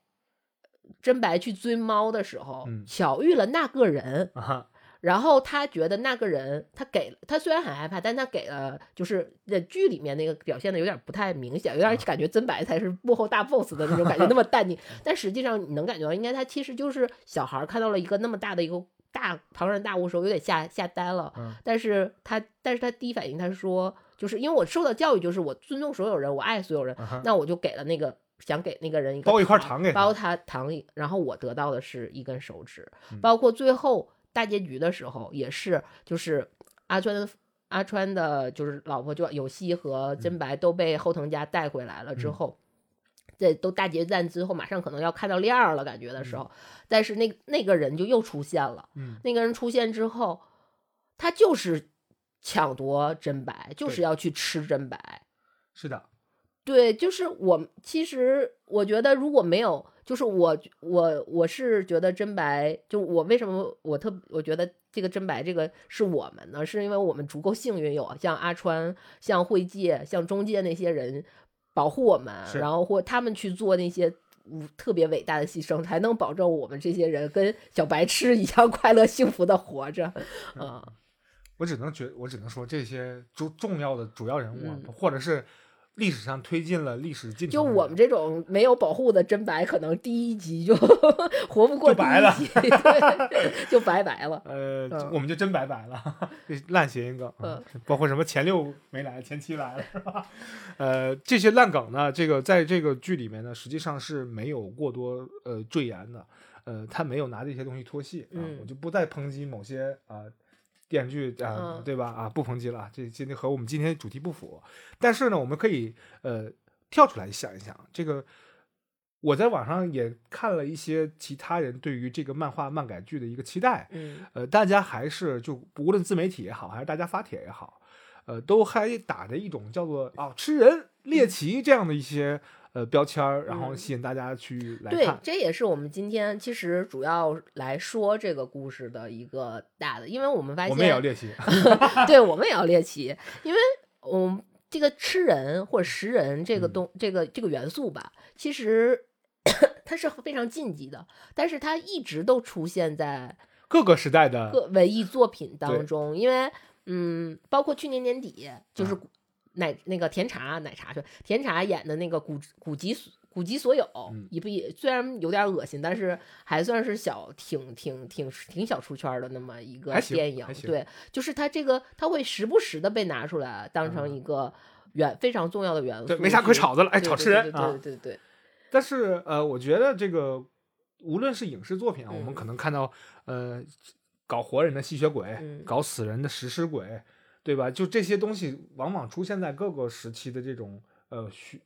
Speaker 2: 真白去追猫的时候，
Speaker 1: 嗯、
Speaker 2: 巧遇了那个人，
Speaker 1: 啊、
Speaker 2: 然后他觉得那个人，他给了他虽然很害怕，但他给了就是在剧里面那个表现的有点不太明显，有点感觉真白才是幕后大 boss 的那种感觉，那么淡定。但实际上你能感觉到，应该他其实就是小孩看到了一个那么大的一个大庞然大物的时候，有点吓吓呆了。
Speaker 1: 嗯
Speaker 2: 但是他但是他第一反应他说，就是因为我受到教育，就是我尊重所有人，我爱所有人，那我就给了那个想给那个人一个
Speaker 1: 包一块糖给他
Speaker 2: 包他糖，然后我得到的是一根手指，
Speaker 1: 嗯
Speaker 2: 包括最后大结局的时候也是，就是阿川的阿川的，就是老婆就有希和真白都被后藤家带回来了之
Speaker 1: 嗯
Speaker 2: 后。这都大决战之后，马上可能要看到亮儿了，感觉的时候，但是那那个人就又出现了。
Speaker 1: 嗯
Speaker 2: 那个人出现之后，他就是抢夺真白，就是要去吃真白。
Speaker 1: 是的，
Speaker 2: 对，就是我其实我觉得如果没有，就是我我我是觉得真白，就我为什么我特我觉得这个真白这个是我们呢？是因为我们足够幸运，有像阿川、像慧介、像中介那些人保护我们，然后或他们去做那些。无特别伟大的牺牲，才能保证我们这些人跟小白痴一样快乐幸福的活着。[LAUGHS] 嗯，
Speaker 1: 我只能觉，我只能说这些重重要的主要人物或者是历史上推进了历史进程，
Speaker 2: 就我们这种没有保护的真白，可能第一集就 [LAUGHS] 活不过第
Speaker 1: 就白了
Speaker 2: 一集，就拜拜了。
Speaker 1: 呃，
Speaker 2: 嗯
Speaker 1: 我们就真拜拜了，这 [LAUGHS] 烂谐音梗，
Speaker 2: 嗯
Speaker 1: 包括什么前六没来，前七来了，是吧？呃，这些烂梗呢，这个在这个剧里面呢，实际上是没有过多呃赘言的，呃，他没有拿这些东西脱戏啊，
Speaker 2: 嗯
Speaker 1: 我就不再抨击某些啊。电视剧啊、
Speaker 2: 嗯
Speaker 1: 对吧？啊，不抨击了，这今天和我们今天主题不符。但是呢，我们可以呃跳出来想一想，这个我在网上也看了一些其他人对于这个漫画漫改剧的一个期待，
Speaker 2: 嗯
Speaker 1: 呃，大家还是就无论自媒体也好，还是大家发帖也好，呃，都还打着一种叫做啊吃人猎奇这样的一些呃标签儿，然后
Speaker 2: 嗯。
Speaker 1: 吸引大家去来
Speaker 2: 对，。这也是我们今天其实主要来说这个故事的一个大的，因为我们发现，
Speaker 1: 我们也要猎奇，[LAUGHS]
Speaker 2: 对我们也要猎奇，因为我们这个吃人或者食人这个
Speaker 1: 嗯。
Speaker 2: 东、这个这个元素吧，其实 [COUGHS] 它是非常禁忌的，但是它一直都出现在
Speaker 1: 各个时代的
Speaker 2: 各文艺作品当中，因为嗯，包括去年年底就是奶那个甜茶奶茶去甜茶演的那个古古籍古籍所有
Speaker 1: 嗯。
Speaker 2: 一部也虽然有点恶心，但是还算是小挺挺挺挺小出圈儿的那么一个电影对，就是它这个它会时不时的被拿出来当成
Speaker 1: 嗯。
Speaker 2: 一个元非常重要的元素。
Speaker 1: 对没啥可吵的了哎吵吃人
Speaker 2: 对对
Speaker 1: 啊
Speaker 2: 对对对，
Speaker 1: 但是呃，我觉得这个无论是影视作品啊，我们
Speaker 2: 嗯。
Speaker 1: 可能看到呃搞活人的吸血鬼，
Speaker 2: 嗯。
Speaker 1: 搞死人的食尸鬼，对吧？就这些东西往往出现在各个时期的这种呃虚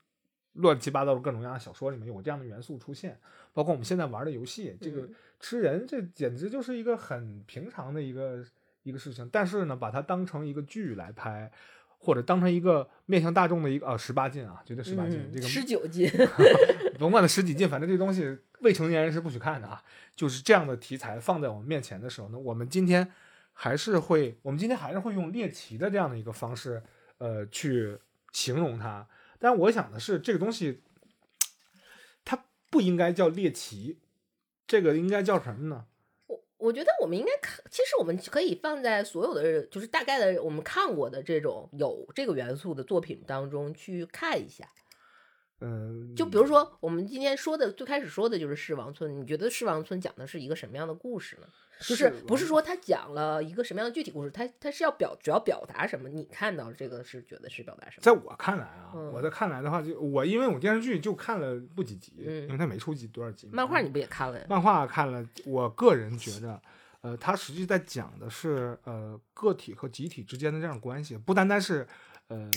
Speaker 1: 乱七八糟的各种各样的小说里面有这样的元素出现，包括我们现在玩的游戏，这个
Speaker 2: 嗯
Speaker 1: 吃人这简直就是一个很平常的一个一个事情，但是呢，把它当成一个剧来拍。或者当成一个面向大众的一个啊十八禁啊，绝对十八禁，
Speaker 2: 嗯
Speaker 1: 这个
Speaker 2: 十九禁，[LAUGHS]
Speaker 1: 甭管它十几禁，反正这东西未成年人是不许看的啊。就是这样的题材放在我们面前的时候呢，我们今天还是会，我们今天还是会用猎奇的这样的一个方式，呃，去形容它。但我想的是，这个东西它不应该叫猎奇，这个应该叫什么呢？
Speaker 2: 我我觉得我们应该看，其实我们可以放在所有的，就是大概的我们看过的这种有这个元素的作品当中去看一下。
Speaker 1: 嗯，
Speaker 2: 就比如说我们今天说的，最开始说的就是《狮王村》，你觉得《狮王村》讲的是一个什么样的故事呢？就是不是说他讲了一个什么样的具体故事，他他是要表主要表达什么？你看到这个是觉得是表达什么？
Speaker 1: 在我看来啊，
Speaker 2: 嗯
Speaker 1: 我在看来的话，就我因为我电视剧就看了不几集，
Speaker 2: 嗯
Speaker 1: 因为它没出几多少集。
Speaker 2: 漫画你不也看了呀？
Speaker 1: 漫画看了，我个人觉得，呃，它实际在讲的是呃个体和集体之间的这样关系，不单单是呃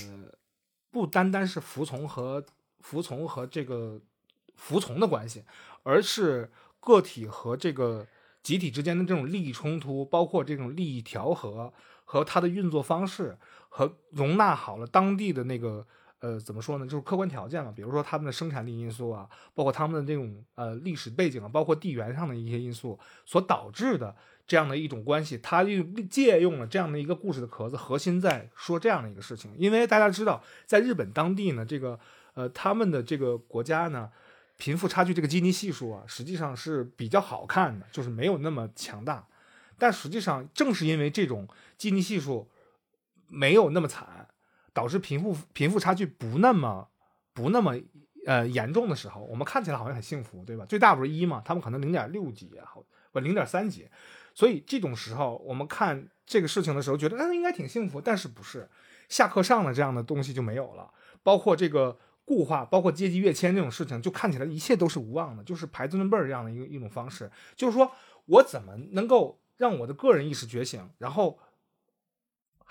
Speaker 1: 不单单是服从和服从和这个服从的关系，而是个体和这个集体之间的这种利益冲突，包括这种利益调和和它的运作方式，和容纳好了当地的那个呃怎么说呢，就是客观条件嘛，比如说他们的生产力因素啊，包括他们的这种呃历史背景啊，包括地缘上的一些因素所导致的这样的一种关系，他就借用了这样的一个故事的壳子，核心在说这样的一个事情。因为大家知道，在日本当地呢，这个呃他们的这个国家呢。贫富差距这个基尼系数啊，实际上是比较好看的，就是没有那么强大。但实际上正是因为这种基尼系数没有那么惨，导致贫富贫富差距不那么不那么呃严重的时候，我们看起来好像很幸福，对吧？最大不是一嘛，他们可能零点六几啊，不零点三几，所以这种时候我们看这个事情的时候，觉得嗯应该挺幸福，但是不是下课上的这样的东西就没有了，包括这个固化，包括阶级跃迁这种事情，就看起来一切都是无望的，就是排尊尊辈儿这样的一个一种方式，就是说我怎么能够让我的个人意识觉醒，然后。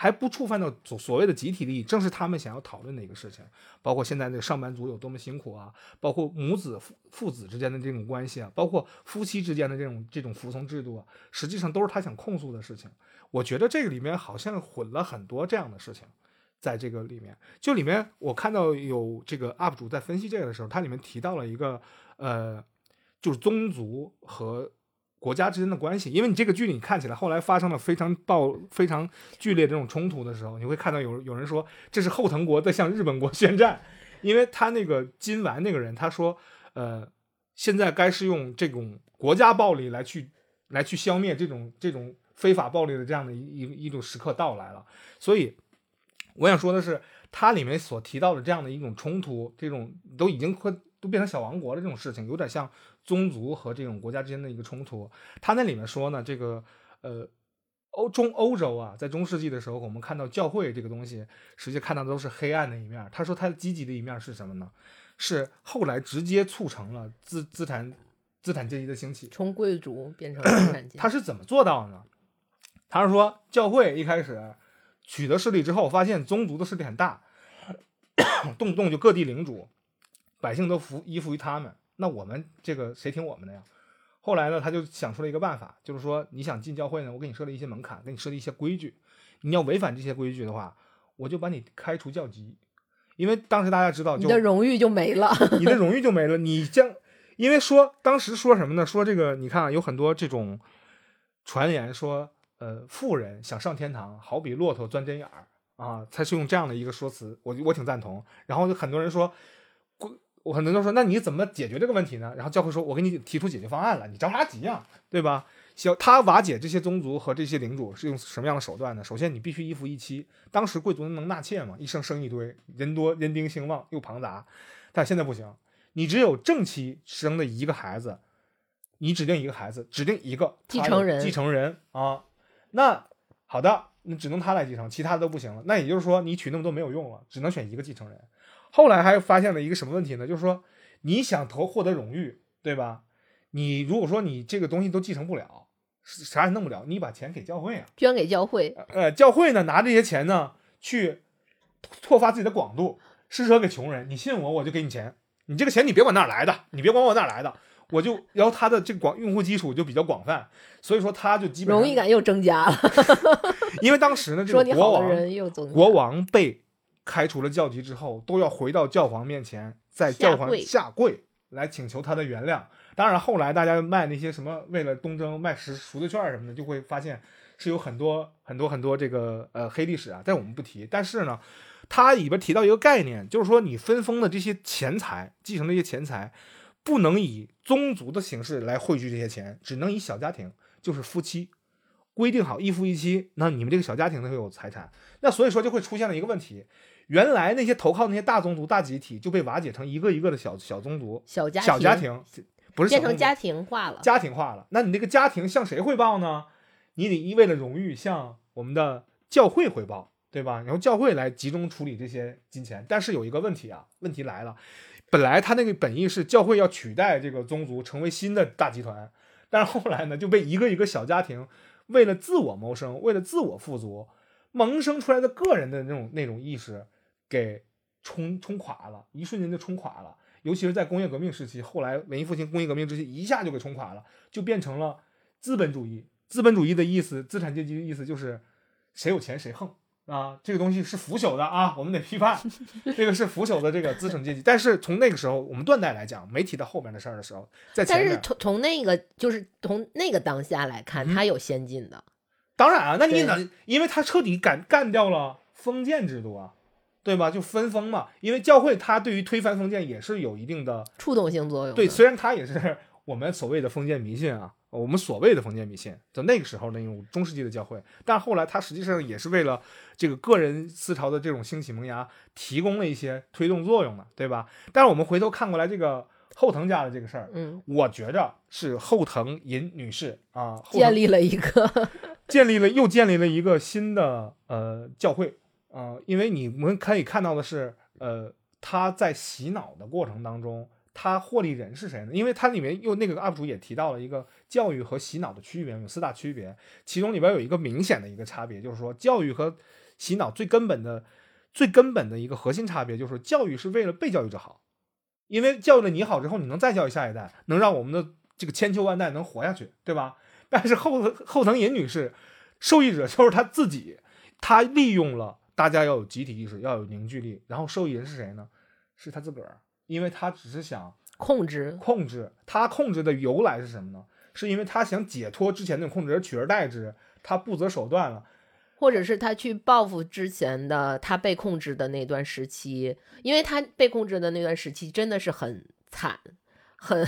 Speaker 1: 还不触犯到所所谓的集体利益，正是他们想要讨论的一个事情。包括现在这个上班族有多么辛苦啊，包括母子父父子之间的这种关系啊，包括夫妻之间的这种这种服从制度啊，实际上都是他想控诉的事情。我觉得这个里面好像混了很多这样的事情，在这个里面，就里面我看到有这个 UP 主在分析这个的时候，它里面提到了一个呃，就是宗族和。国家之间的关系，因为你这个剧里看起来后来发生了非常暴、非常剧烈这种冲突的时候，你会看到有有人说这是后藤国在向日本国宣战，因为他那个金丸那个人他说，呃，现在该是用这种国家暴力来去来去消灭这种这种非法暴力的这样的一一一种时刻到来了，所以我想说的是，它里面所提到的这样的一种冲突，这种都已经快都变成小王国了这种事情，有点像。宗族和这种国家之间的一个冲突，他那里面说呢，这个呃欧中欧洲啊，在中世纪的时候，我们看到教会这个东西，实际看到的都是黑暗的一面。他说他积极的一面是什么呢？是后来直接促成了资资产资产阶级的兴起，
Speaker 2: 从贵族变成资产阶级。
Speaker 1: 他是怎么做到的呢？他是说教会一开始取得势力之后，发现宗族的势力很大，动不动就各地领主，百姓都服依附于他们。那我们这个谁听我们的呀？后来呢，他就想出了一个办法，就是说你想进教会呢，我给你设立一些门槛，给你设立一些规矩，你要违反这些规矩的话，我就把你开除教籍。因为当时大家知道，
Speaker 2: 你的荣誉就没了，[LAUGHS]
Speaker 1: 你的荣誉就没了。你将因为说当时说什么呢？说这个你看啊，有很多这种传言说，呃，富人想上天堂，好比骆驼钻针眼儿啊，他是用这样的一个说辞，我我挺赞同。然后就很多人说。我很多人都说，那你怎么解决这个问题呢？然后教会说，我给你提出解决方案了，你着啥急呀，对吧？小他瓦解这些宗族和这些领主是用什么样的手段呢？首先，你必须一夫一妻。当时贵族能纳妾嘛，一生生一堆，人多人丁兴旺又庞杂。但现在不行，你只有正妻生的一个孩子，你指定一个孩子，指定一个
Speaker 2: 继承人，
Speaker 1: 继承人啊。那好的，那只能他来继承，其他的都不行了。那也就是说，你娶那么多没有用了，只能选一个继承人。后来还发现了一个什么问题呢？就是说，你想投获得荣誉，对吧？你如果说你这个东西都继承不了，啥也弄不了，你把钱给教会啊，
Speaker 2: 捐给教会。
Speaker 1: 呃，教会呢拿这些钱呢去拓发自己的广度，施舍给穷人。你信我，我就给你钱。你这个钱你别管哪来的，你别管我哪来的，[LAUGHS] 我就然后他的这个广用户基础就比较广泛，所以说他就基本
Speaker 2: 荣誉感又增加了。[LAUGHS]
Speaker 1: 因为当时呢，这个国王
Speaker 2: 又
Speaker 1: 国王被。开除了教籍之后，都要回到教皇面前，在教皇下跪来请求他的原谅。当然，后来大家卖那些什么，为了东征卖赎赎罪券什么的，就会发现是有很多很多很多这个呃黑历史啊。但我们不提。但是呢，它里边提到一个概念，就是说你分封的这些钱财，继承这些钱财，不能以宗族的形式来汇聚这些钱，只能以小家庭，就是夫妻规定好一夫一妻，那你们这个小家庭才会有财产。那所以说就会出现了一个问题。原来那些投靠那些大宗族、大集体就被瓦解成一个一个的小小宗族、
Speaker 2: 小家
Speaker 1: 小家庭，不是
Speaker 2: 变成家庭化了。
Speaker 1: 家庭化了，那你这个家庭向谁汇报呢？你得为了荣誉向我们的教会汇报，对吧？然后教会来集中处理这些金钱。但是有一个问题啊，问题来了，本来他那个本意是教会要取代这个宗族，成为新的大集团，但是后来呢，就被一个一个小家庭为了自我谋生、为了自我富足萌生出来的个人的那种那种意识。给冲冲垮了，一瞬间就冲垮了。尤其是在工业革命时期，后来文艺复兴、工业革命之期，一下就给冲垮了，就变成了资本主义。资本主义的意思，资产阶级的意思就是谁有钱谁横啊！这个东西是腐朽的啊，我们得批判，[LAUGHS] 这个是腐朽的这个资产阶级。但是从那个时候，我们断代来讲，没提到后面的事儿的时候，在前。
Speaker 2: 但是从从那个就是从那个当下来看，它有先进的。
Speaker 1: 当然啊，那你能，因为它彻底干干掉了封建制度啊。对吧？就分封嘛，因为教会它对于推翻封建也是有一定的
Speaker 2: 触动性作用。
Speaker 1: 对，虽然它也是 [LAUGHS] 我们所谓的封建迷信啊我们所谓的封建迷信，在那个时候那种中世纪的教会，但后来它实际上也是为了这个个人思潮的这种兴起萌芽提供了一些推动作用的，对吧？但是我们回头看过来这个后藤家的这个事儿，
Speaker 2: 嗯，
Speaker 1: 我觉着是后藤银女士啊，
Speaker 2: 建立了一个 [LAUGHS]
Speaker 1: 建立了又建立了一个新的呃教会啊、呃因为你们可以看到的是，呃，他在洗脑的过程当中，他获利人是谁呢？因为它里面又那个 UP 主也提到了一个教育和洗脑的区别，有四大区别，其中里边有一个明显的一个差别，就是说教育和洗脑最根本的、最根本的一个核心差别，就是教育是为了被教育者好，因为教育了你好之后，你能再教育下一代，能让我们的这个千秋万代能活下去，对吧？[LAUGHS] 但是后后藤银女士，受益者就是她自己，她利用了大家要有集体意识，要有凝聚力，然后受益人是谁呢？是她自个儿，因为他只是想
Speaker 2: 控制，
Speaker 1: 控制，他控制的由来是什么呢？是因为他想解脱之前那种控制而取而代之，他不择手段了。
Speaker 2: 或者是他去报复之前的他被控制的那段时期，因为他被控制的那段时期真的是很惨，很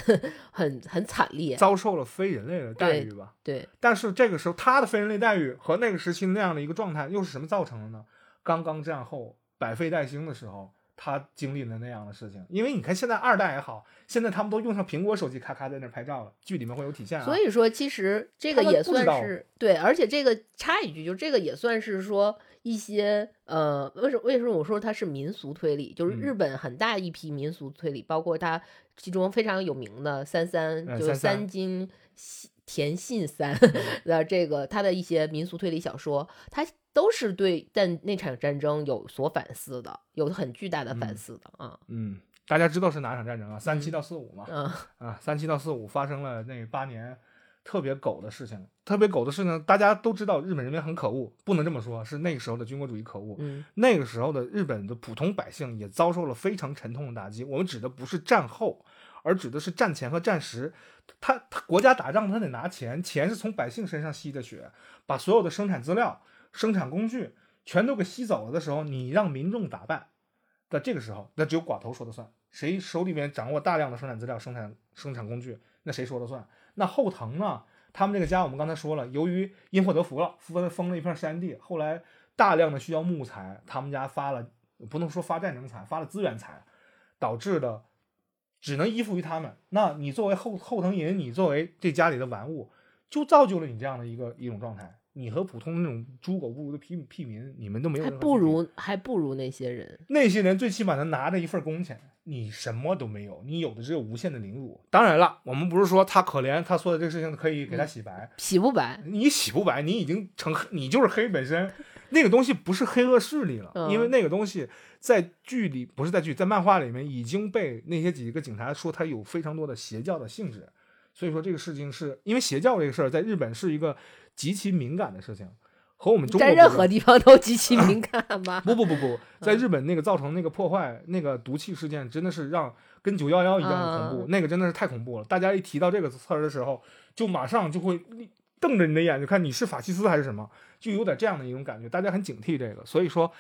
Speaker 2: 很很惨烈。
Speaker 1: 遭受了非人类的待遇吧。
Speaker 2: 对，
Speaker 1: 但是这个时候，他的非人类待遇和那个时期那样的一个状态，又是什么造成的呢？刚刚战后百废待兴的时候，他经历了那样的事情。因为你看，现在二代也好，现在他们都用上苹果手机，咔咔在那拍照了，剧里面会有体现啊。
Speaker 2: 所以说其实这个也算是对，而且这个插一句，就这个也算是说一些呃，为什么为什么我说它是民俗推理？就是日
Speaker 1: 嗯
Speaker 2: 本很大一批民俗推理，包括它其中非常有名的三三，就是
Speaker 1: 嗯三
Speaker 2: 金信田信三
Speaker 1: 嗯 [LAUGHS]
Speaker 2: 的这个他的一些民俗推理小说，他都是对但那场战争有所反思的，有很巨大的反
Speaker 1: 嗯
Speaker 2: 思的啊，
Speaker 1: 嗯，大家知道是哪场战争啊？三七到四五嘛。
Speaker 2: 嗯
Speaker 1: 啊，三七到四五发生了那八年特别狗的事情，特别狗的事情，大家都知道日本人民很可恶，不能这么说，是那个时候的军国主义可恶。
Speaker 2: 嗯
Speaker 1: 那个时候的日本的普通百姓也遭受了非常沉痛的打击。我们指的不是战后，而指的是战前和战时。他他国家打仗，他得拿钱，钱是从百姓身上吸的血，把所有的生产资料、生产工具全都给吸走了的时候，你让民众咋办？在这个时候，那只有寡头说了算。谁手里面掌握大量的生产资料、生产生产工具，那谁说了算？那后藤呢？他们这个家，我们刚才说了，由于因祸得福了，封封了一片山地，后来大量的需要木材，他们家发了不能说发战争财，发了资源财，导致的只能依附于他们。那你作为后后藤银，你作为这家里的玩物，就造就了你这样的一个一种状态。你和普通那种猪狗不如的屁屁民，你们都没有
Speaker 2: 还不如还不如那些人。
Speaker 1: 那些人最起码能拿着一份工钱，你什么都没有，你有的只有无限的凌辱。当然了，我们不是说他可怜，他做的这个事情可以给他洗白，
Speaker 2: 洗不白，
Speaker 1: 你洗不白，你已经成黑，你就是黑本身。那个东西不是黑恶势力了，
Speaker 2: 嗯
Speaker 1: 因为那个东西在剧里不是在剧，在漫画里面已经被那些几个警察说他有非常多的邪教的性质，所以说这个事情是因为邪教这个事儿在日本是一个极其敏感的事情，和我们中国
Speaker 2: 在任何地方都极其敏 [LAUGHS] 感吗？
Speaker 1: 不不不不，在日本那个造成那个破坏，那个毒气事件真的是让跟九幺幺一样的恐怖，那个真的是太恐怖了。大家一提到这个词儿的时候，就马上就会瞪着你的眼，就看你是法西斯还是什么，就有点这样的一种感觉，大家很警惕这个。所以说，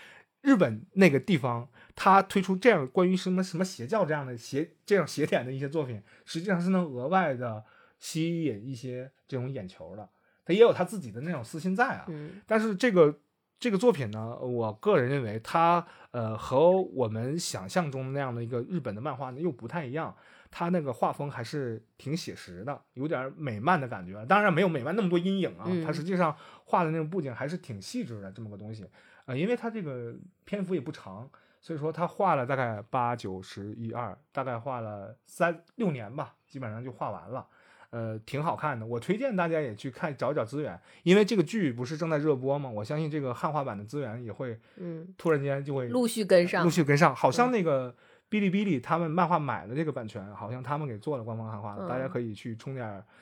Speaker 1: 日本那个地方，他推出这样关于什么什么邪教这样的邪这样邪典的一些作品，实际上是能额外的吸引一些这种眼球的。他也有他自己的那种私心在啊，
Speaker 2: 嗯
Speaker 1: 但是这个这个作品呢，我个人认为它呃和我们想象中那样的一个日本的漫画呢又不太一样，它那个画风还是挺写实的，有点美漫的感觉。当然没有美漫那么多阴影啊，
Speaker 2: 嗯
Speaker 1: 它实际上画的那种布景还是挺细致的这么个东西。呃，因为它这个篇幅也不长，所以说他画了大概八九十一二，大概画了三六年吧，基本上就画完了。呃，挺好看的，我推荐大家也去看找找资源，因为这个剧不是正在热播吗？我相信这个汉化版的资源也会
Speaker 2: 嗯，
Speaker 1: 突然间就会
Speaker 2: 陆续跟上
Speaker 1: 陆。续跟上。好像
Speaker 2: 嗯
Speaker 1: 那个哔哩哔哩他们漫画买了这个版权，好像他们给做了官方汉化的，大家
Speaker 2: 嗯
Speaker 1: 可以去充点儿。[LAUGHS]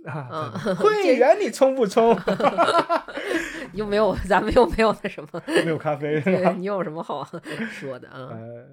Speaker 1: [LAUGHS] 啊，
Speaker 2: 嗯
Speaker 1: 会员你充不充？[LAUGHS]
Speaker 2: 又没有，咱们又没有那什么，
Speaker 1: 没有咖啡？
Speaker 2: 对你有什么好说的啊？
Speaker 1: 呃，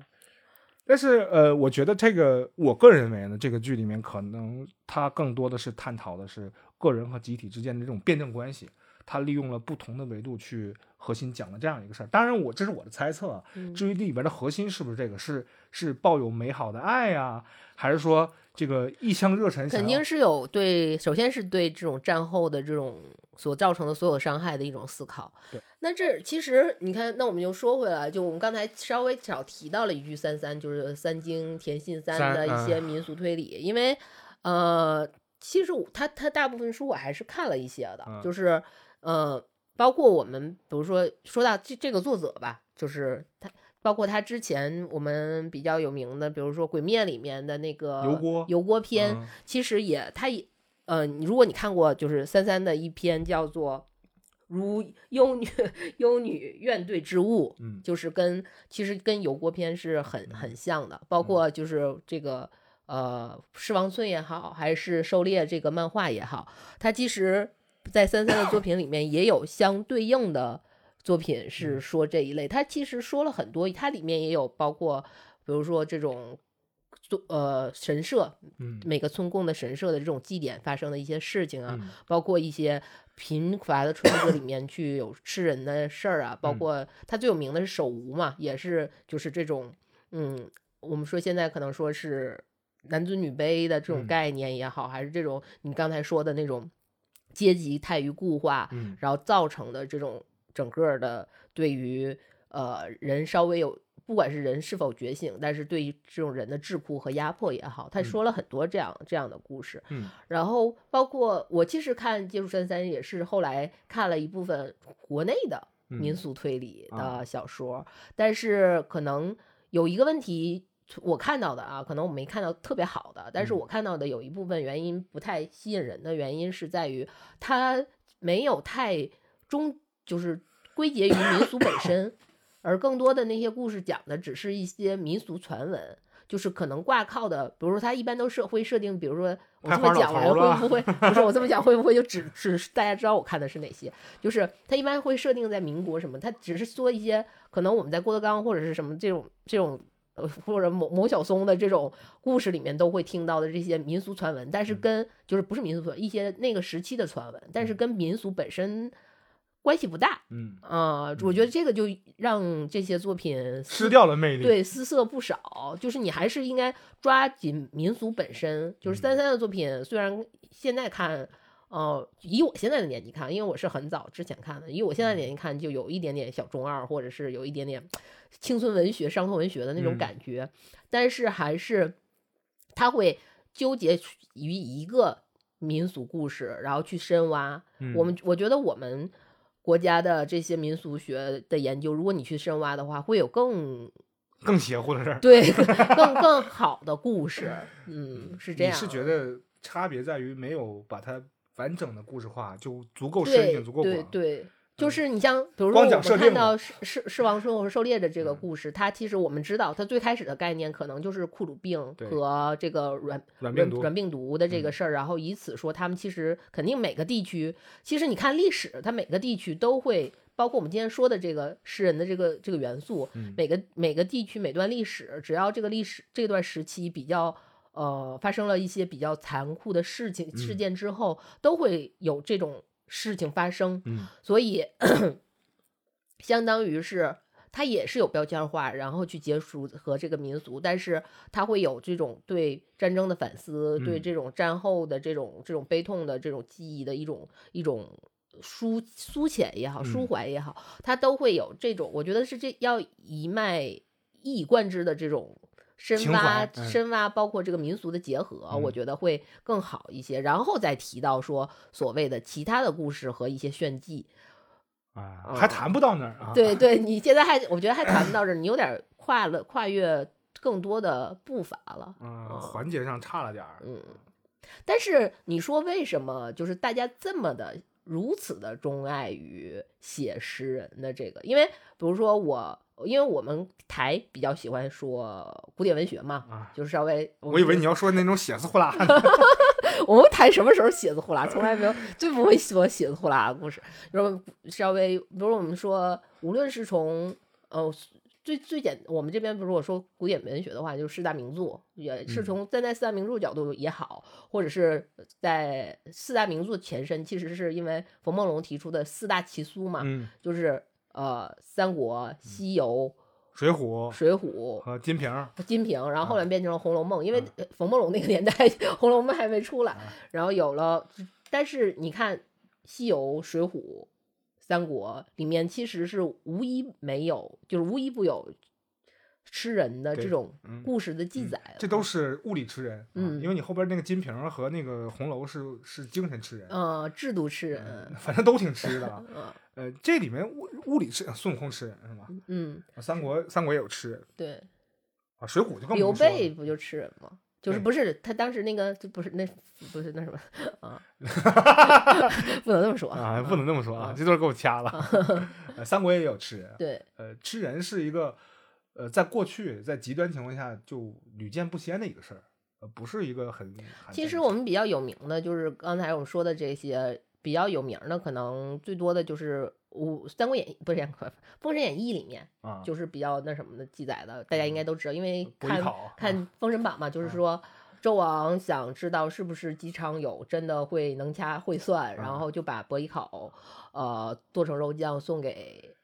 Speaker 1: 但是呃，我觉得这个，我个人认为呢，这个剧里面可能它更多的是探讨的是个人和集体之间的这种辩证关系，它利用了不同的维度去核心讲了这样一个事儿。当然我，这是我的猜测至于里边的核心是不是这个，是是抱有美好的爱呀、还是说这个一腔热忱，
Speaker 2: 肯定是有对，首先是对这种战后的这种所造成的所有伤害的一种思考。
Speaker 1: 对，
Speaker 2: 那这其实你看，那我们就说回来，就我们刚才稍微少提到了一句三三，就是三经田信三的一些民俗推理，因为呃，其实他他大部分书我还是看了一些的，就是呃，包括我们比如说说到这这个作者吧，就是他。包括他之前我们比较有名的，比如说《鬼灭》里面的那个
Speaker 1: 油锅
Speaker 2: 油锅篇，其实也他也呃，如果你看过就是三三的一篇叫做《如幽女 [LAUGHS] 幽女怨对之物》，
Speaker 1: 嗯，
Speaker 2: 就是跟其实跟油锅篇是很很像的。包括就是这个呃《狮王村》也好，还是《狩猎》这个漫画也好，它其实在三三的作品里面也有相对应的。作品是说这一类，他其实说了很多，它里面也有包括，比如说这种，呃神社，
Speaker 1: 嗯，
Speaker 2: 每个村供的神社的这种祭典发生的一些事情
Speaker 1: 啊，
Speaker 2: 包括一些贫乏的村子里面去有吃人的事儿啊，包括他最有名的是手无嘛，也是就是这种，嗯，我们说现在可能说是男尊女卑的这种概念也好，还是这种你刚才说的那种阶级太于固化，
Speaker 1: 嗯，
Speaker 2: 然后造成的这种。整个的对于呃人稍微有，不管是人是否觉醒，但是对于这种人的桎梏和压迫也好，他说了很多这样这样的故事。
Speaker 1: 嗯，
Speaker 2: 然后包括我其实看《接触三三》也是后来看了一部分国内的民俗推理的小说，但是可能有一个问题我看到的啊，可能我没看到特别好的，但是我看到的有一部分原因不太吸引人的原因是在于它没有太中就是。归结于民俗本身，而更多的那些故事讲的只是一些民俗传闻，就是可能挂靠的，比如说他一般都是会设定，比如说我这么讲完会不会？不是我这么讲会不会就只只大家知道我看的是哪些？就是他一般会设定在民国什么，他只是说一些可能我们在郭德纲或者是什么这种这种呃或者某某小松的这种故事里面都会听到的这些民俗传闻，但是跟就是不是民俗传一些那个时期的传闻，但是跟民俗本身。关系不大，
Speaker 1: 嗯
Speaker 2: 啊，我觉得这个就让这些作品
Speaker 1: 失掉了魅力，
Speaker 2: 对，失色不少。就是你还是应该抓紧民俗本身。就是三三的作品，虽然现在看，呃，以我现在的年纪看，因为我是很早之前看的，以我现在年纪看，就有一点点小中二，或者是有一点点青春文学、伤痛文学的那种感觉。但是还是他会纠结于一个民俗故事，然后去深挖。我们我觉得我们。国家的这些民俗学的研究，如果你去深挖的话，会有更 [LAUGHS]
Speaker 1: 更邪乎的事儿，
Speaker 2: 对，[LAUGHS] 更更好的故事。嗯，是这样。
Speaker 1: 你是觉得差别在于没有把它完整的故事化，就足够深
Speaker 2: 远、
Speaker 1: 足够广。
Speaker 2: 对对。就是你像，比如说我们看到《狮狮狮王村》或者《狩猎》的这个故事，它其实我们知道，它最开始的概念可能就是库鲁病和这个软
Speaker 1: 软
Speaker 2: 软病毒的这个事儿，然后以此说他们其实肯定每个地区，其实你看历史，它每个地区都会包括我们今天说的这个诗人的这个这个元素，每个每个地区每段历史，只要这个历史这段时期比较呃发生了一些比较残酷的事情事件之后，都会有这种。事情发生，
Speaker 1: 嗯，
Speaker 2: 所以 [CLEARS THROAT] 相当于是它也是有标签化，然后去结束和这个民俗，但是它会有这种对战争的反思，对这种战后的这种这种悲痛的这种记忆的一种一种抒抒浅也好，抒怀也好，它都会有这种，我觉得是这要一脉一以贯之的这种。深挖深挖，包括这个民俗的结合，我觉得会更好一些。然后再提到说所谓的其他的故事和一些炫技，
Speaker 1: 啊，还谈不到那儿啊。[LAUGHS]
Speaker 2: 对对，你现在还我觉得还谈不到这儿，你有点跨了跨越更多的步伐了。
Speaker 1: 嗯，环节上差了点儿。
Speaker 2: 嗯，但是你说为什么就是大家这么的如此的钟爱于写诗人的这个？因为比如说我。因为我们台比较喜欢说古典文学嘛，
Speaker 1: 啊，
Speaker 2: 就是稍微，
Speaker 1: 我以为你要说那种写字呼啦。[LAUGHS]
Speaker 2: 我们台什么时候写字呼啦？从来没有，最不会说写字呼啦的故事。然后稍微，比如我们说，无论是从呃最最简，我们这边不如果说古典文学的话，就是四大名著，也是从站在四大名著角度也好，或者是在四大名著前身，其实是因为冯梦龙提出的四大奇书嘛，就是。呃，《三国》《西游》
Speaker 1: 水浒
Speaker 2: 水浒》
Speaker 1: 和金瓶，
Speaker 2: 金瓶，然后后来变成了《红楼梦》，因为冯梦龙那个年代 [LAUGHS]《红楼梦》还没出来
Speaker 1: 啊，
Speaker 2: 然后有了，但是你看《西游》《水浒》《三国》里面其实是无一没有，就是无一不有吃人的这种
Speaker 1: 嗯
Speaker 2: 故事的记载的，
Speaker 1: 这都是物理吃人，啊
Speaker 2: 嗯
Speaker 1: 因为你后边那个金瓶和那个红楼是是精神吃人，
Speaker 2: 呃制度吃人，
Speaker 1: 嗯反正都挺吃的。
Speaker 2: 嗯 [LAUGHS]
Speaker 1: 呃，这里面物物理吃孙悟空吃人是吧？
Speaker 2: 嗯，
Speaker 1: 三国三国也有吃人
Speaker 2: 对，
Speaker 1: 啊，水浒就更
Speaker 2: 刘备不就吃人吗？就是不是他当时那个就不是那不是那什么啊，[LAUGHS] 不能这么说
Speaker 1: 啊，不能这么说啊
Speaker 2: 啊，
Speaker 1: 这段给我掐了。呃三国也有吃人，
Speaker 2: 对，
Speaker 1: 呃，吃人是一个呃，在过去在极端情况下就屡见不鲜的一个事儿，呃，不是一个很。
Speaker 2: 其实我们比较有名的就是刚才我们说的这些比较有名的，可能最多的就是五《三国演义》不是《封神演义》里面
Speaker 1: 啊，
Speaker 2: 就是比较那什么的记载的，大家应该都知道，因为看看
Speaker 1: 啊《
Speaker 2: 封神榜》嘛，就是
Speaker 1: 啊
Speaker 2: 说。周王想知道是不是姬昌有真的会能掐会算，
Speaker 1: 啊
Speaker 2: 然后就把伯邑考，呃，剁成肉酱送给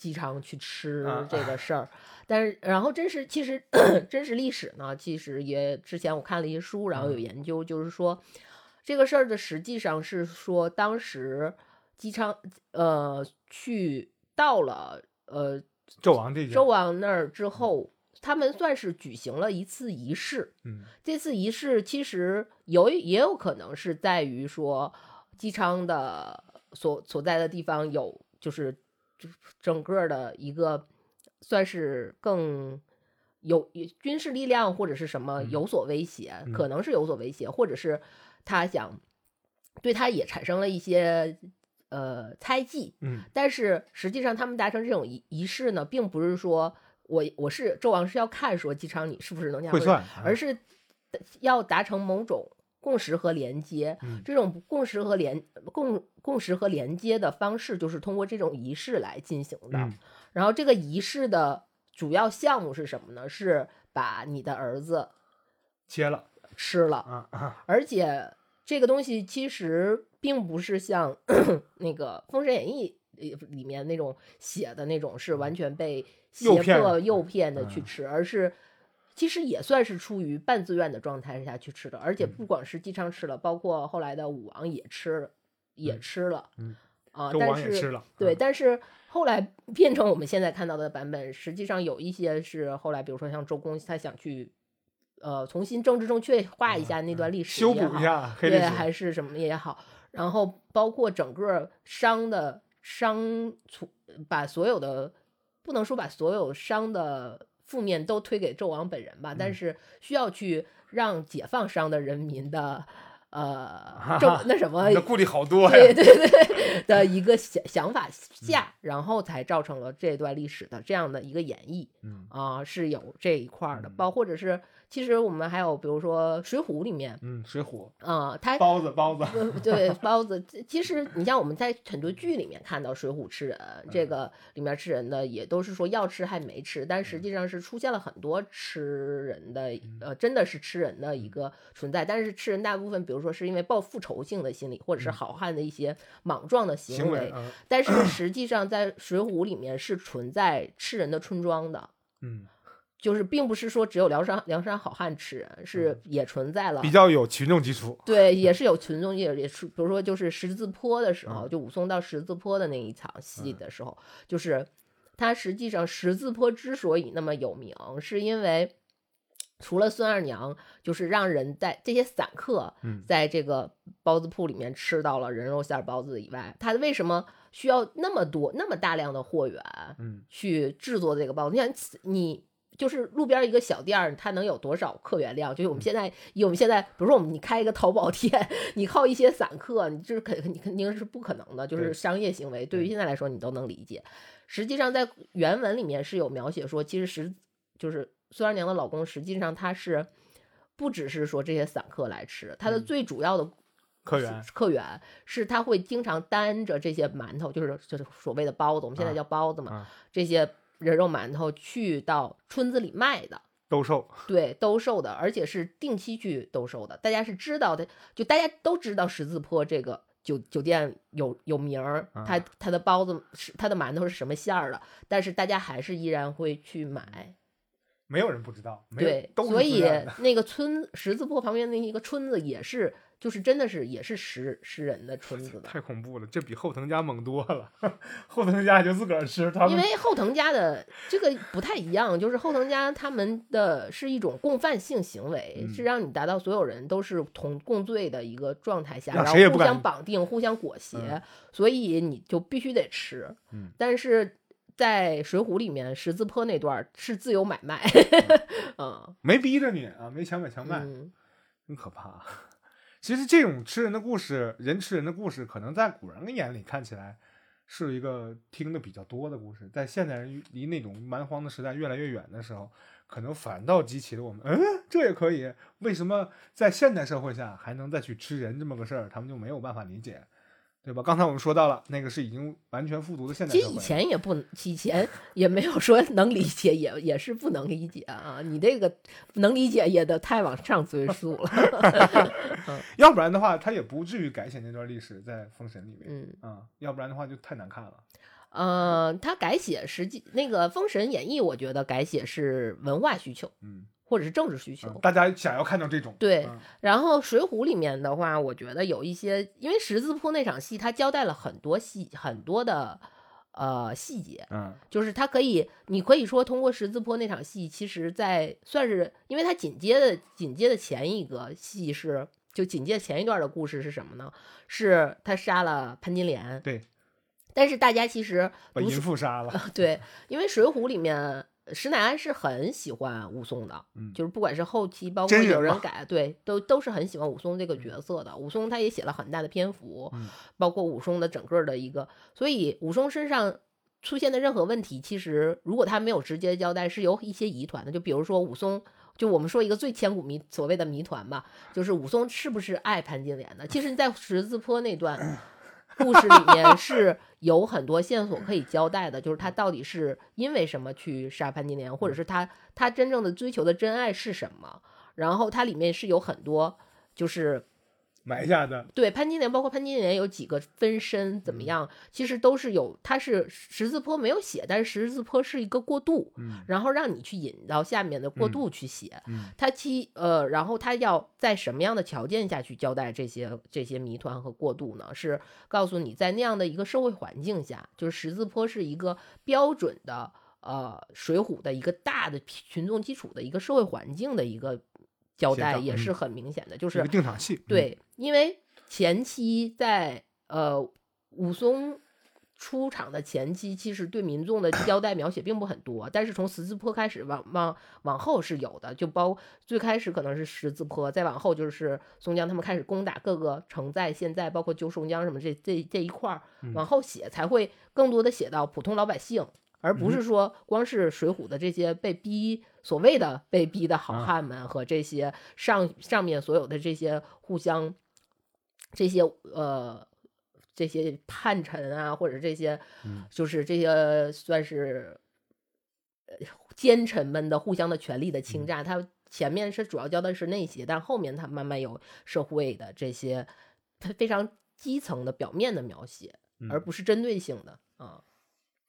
Speaker 2: 姬昌去吃
Speaker 1: 啊
Speaker 2: 这个事儿。但是，然后真实其实 [CLEARS THROAT] 真实历史呢，其实也之前我看了一些书，然后有
Speaker 1: 嗯。
Speaker 2: 研究，就是说这个事儿的实际上是说当时姬昌呃去到了呃
Speaker 1: 纣王这
Speaker 2: 纣王那儿之后，他们算是举行了一次仪式。
Speaker 1: 嗯。
Speaker 2: 这次仪式其实有也有可能是在于说，姬昌的所所在的地方有就是整个的一个算是更有军事力量或者是什么
Speaker 1: 嗯
Speaker 2: 有所威胁，
Speaker 1: 嗯
Speaker 2: 可。能是有所威胁，或者是他想对他也产生了一些呃猜忌，
Speaker 1: 嗯。
Speaker 2: 但是实际上，他们达成这种仪仪式呢，并不是说我我是纣王是要看说姬昌你是不是能这样
Speaker 1: 会算，
Speaker 2: 而是要达成某种共识和连接。
Speaker 1: 嗯
Speaker 2: 这种共识和连共共识和连接的方式，就是通过这种仪式来进行的。
Speaker 1: 嗯
Speaker 2: 然后这个仪式的主要项目是什么呢？是把你的儿子
Speaker 1: 切了
Speaker 2: 吃了。
Speaker 1: 啊啊，
Speaker 2: 而且这个东西其实并不是像 [CLEARS THROAT] 那个《封神演义》里里面那种写的那种，是完全被胁迫诱骗的去
Speaker 1: 嗯
Speaker 2: 吃，而是其实也算是出于半自愿的状态下去吃的。而且
Speaker 1: 嗯
Speaker 2: 不光是姬昌吃了，包括后来的武王也吃了，也
Speaker 1: 嗯
Speaker 2: 吃了。
Speaker 1: 嗯
Speaker 2: 啊，
Speaker 1: 纣
Speaker 2: 但是
Speaker 1: 王也吃了，
Speaker 2: 对，
Speaker 1: 嗯
Speaker 2: 但是后来变成我们现在看到的版本，实际上有一些是后来，比如说像周公，他想去呃重新政治正确化一下那段历史
Speaker 1: 嗯修补一下黑历
Speaker 2: 对，还是什么也好，然后包括整个商的商处，把所有的不能说把所有商的负面都推给纣王本人吧，但
Speaker 1: 嗯。
Speaker 2: 是需要去让解放商的人民的呃正那什么
Speaker 1: 顾虑好多
Speaker 2: 对
Speaker 1: 呀，
Speaker 2: 对对对的一个想想法下，然后才造成了这段历史的这样的一个演绎
Speaker 1: 嗯
Speaker 2: 啊、是有这一块儿的，
Speaker 1: 嗯
Speaker 2: 包或者是其实我们还有比如说《水浒》里面
Speaker 1: 嗯，水浒
Speaker 2: 啊、它
Speaker 1: 包子包子，
Speaker 2: 呃对 [LAUGHS] 包子，其其实你像我们在很多剧里面看到《水浒》吃人，这个里面吃人的也都是说要吃还没吃，但实际上是出现了很多吃人的，呃，真的是吃人的一个存在。但是吃人大部分，比如说是因为报复仇性的心理，或者是好汉的一些莽撞的行为，[CLEARS THROAT] 但是实际上在《水浒》里面是存在吃人的村庄的。
Speaker 1: 嗯，
Speaker 2: 就是并不是说只有梁山梁山好汉吃人，是也存在了
Speaker 1: 比较有群众基础，
Speaker 2: 对，[LAUGHS] 也是有群众也也是，比如说就是十字坡的时候，
Speaker 1: 嗯
Speaker 2: 就武松到十字坡的那一场戏的时候，就是他实际上十字坡之所以那么有名，是因为除了孙二娘，就是让人在这些散客
Speaker 1: 嗯
Speaker 2: 在这个包子铺里面吃到了人肉馅儿包子以外，他为什么需要那么多那么大量的货源
Speaker 1: 嗯
Speaker 2: 去制作这个包子？你想你。就是路边一个小店儿，它能有多少客源量？就是我们现在，以我们现在，比如说我们你开一个淘宝店，[LAUGHS] 你靠一些散客，你这是肯你肯定是不可能的，就是商业行为。对于现在来说，你都能理解。实际上，在原文里面是有描写说，其实实就是孙二娘的老公，实际上他是不只是说这些散客来吃，他的
Speaker 1: 嗯
Speaker 2: 最主要的
Speaker 1: 客源，
Speaker 2: 客源是他会经常担着这些馒头，就是就是所谓的包子，我们现在
Speaker 1: 啊
Speaker 2: 叫包子嘛，
Speaker 1: 啊
Speaker 2: 这些人肉馒头去到村子里卖的。
Speaker 1: 兜售，
Speaker 2: 对，兜售的，而且是定期去兜售的。大家是知道的，就大家都知道十字坡这个酒酒店有有名儿，
Speaker 1: 啊
Speaker 2: 它它的包子是它的馒头是什么馅儿的，但是大家还是依然会去买。
Speaker 1: 没有人不知道，没有
Speaker 2: 对，
Speaker 1: 都
Speaker 2: 所以那个村十字坡旁边那一个村子也是，就是真的是也是食食人的村子的。
Speaker 1: 太恐怖了，这比后藤家猛多了。后藤家就自个儿吃，他
Speaker 2: 因为后藤家的这个不太一样，就是后藤家他们的是一种共犯性行为，
Speaker 1: 嗯
Speaker 2: 是让你达到所有人都是同共罪的一个状态下，
Speaker 1: 让
Speaker 2: 然后互相绑定、互相裹挟，
Speaker 1: 嗯
Speaker 2: 所以你就必须得吃。
Speaker 1: 嗯
Speaker 2: 但是在《水浒》里面，十字坡那段儿是自由买卖，[LAUGHS] 嗯
Speaker 1: 没逼着你啊，没强买强卖，
Speaker 2: 嗯，
Speaker 1: 真可怕。其实这种吃人的故事，人吃人的故事，可能在古人眼里看起来是一个听的比较多的故事，在现代人离那种蛮荒的时代越来越远的时候，可能反倒激起了我们，嗯，这也可以？为什么在现代社会下还能再去吃人这么个事儿？他们就没有办法理解，对吧？刚才我们说到了，那个是已经完全复读的现代
Speaker 2: 其实以。前也不，以前也没有说能理解，也也是不能理解啊。你这个能理解也得太往上追溯了。[LAUGHS]
Speaker 1: 要不然的话，他也不至于改写那段历史在《封神》里面
Speaker 2: 嗯，
Speaker 1: 啊、要不然的话就太难看了。
Speaker 2: 呃，他改写实际那个《封神演义》，我觉得改写是文化需求
Speaker 1: 嗯，
Speaker 2: 或者是政治需求。
Speaker 1: 嗯大家想要看到这种，
Speaker 2: 对
Speaker 1: 嗯
Speaker 2: 然后《水浒》里面的话，我觉得有一些，因为十字坡那场戏，它交代了很多细很多的呃细节，
Speaker 1: 嗯
Speaker 2: 就是它可以，你可以说通过十字坡那场戏，其实在算是，因为它紧接的紧接的前一个戏是，就紧接前一段的故事是什么呢？是他杀了潘金莲，
Speaker 1: 对，
Speaker 2: 但是大家其实
Speaker 1: 把淫妇杀了，[LAUGHS]
Speaker 2: 对，因为《水浒》里面石乃安是很喜欢武松的，
Speaker 1: 嗯
Speaker 2: 就是不管是后期，包括有人改，对，都都是很喜欢武松这个角色的。武松他也写了很大的篇幅，
Speaker 1: 嗯
Speaker 2: 包括武松的整个的一个，所以武松身上出现的任何问题，其实如果他没有直接交代，是有一些疑团的。就比如说武松，就我们说一个最千古谜，所谓的谜团吧，就是武松是不是爱潘金莲的？其实，在十字坡那段。故事里面是有很多线索可以交代的，就是他到底是因为什么去杀潘金莲，或者是他他真正的追求的真爱是什么。然后它里面是有很多，就是
Speaker 1: 埋下的，
Speaker 2: 对潘金莲，包括潘金莲有几个分身怎么样，其实都是有，它是十字坡没有写，但是十字坡是一个过渡，
Speaker 1: 嗯
Speaker 2: 然后让你去引到下面的过
Speaker 1: 嗯
Speaker 2: 渡去写。
Speaker 1: 嗯
Speaker 2: 它其呃，然后它要在什么样的条件下去交代这些这些谜团和过渡呢？是告诉你在那样的一个社会环境下，就是十字坡是一个标准的呃《水浒》的一个大的群众基础的一个社会环境的一个交代，也是很明显的，就是
Speaker 1: 定场戏，嗯，
Speaker 2: 对，因为前期在呃武松出场的前期，其实对民众的交代描写并不很多，但是从十字坡开始往往往后是有的，就包最开始可能是十字坡，再往后就是松江他们开始攻打各个城寨，现在包括旧松江什么这这这一块儿
Speaker 1: 嗯
Speaker 2: 往后写，才会更多的写到普通老百姓。而不
Speaker 1: 嗯
Speaker 2: 是说光是《水浒》的这些被逼所谓的被逼的好
Speaker 1: 啊
Speaker 2: 汉们和这些上上面所有的这些互相这些呃这些叛臣啊，或者这些
Speaker 1: 嗯
Speaker 2: 就是这些算是呃奸臣们的互相的权力的
Speaker 1: 嗯
Speaker 2: 侵占。他前面是主要教的是那些，但后面他慢慢有社会的这些他非常基层的表面的描写，
Speaker 1: 嗯
Speaker 2: 而不是针对性的啊。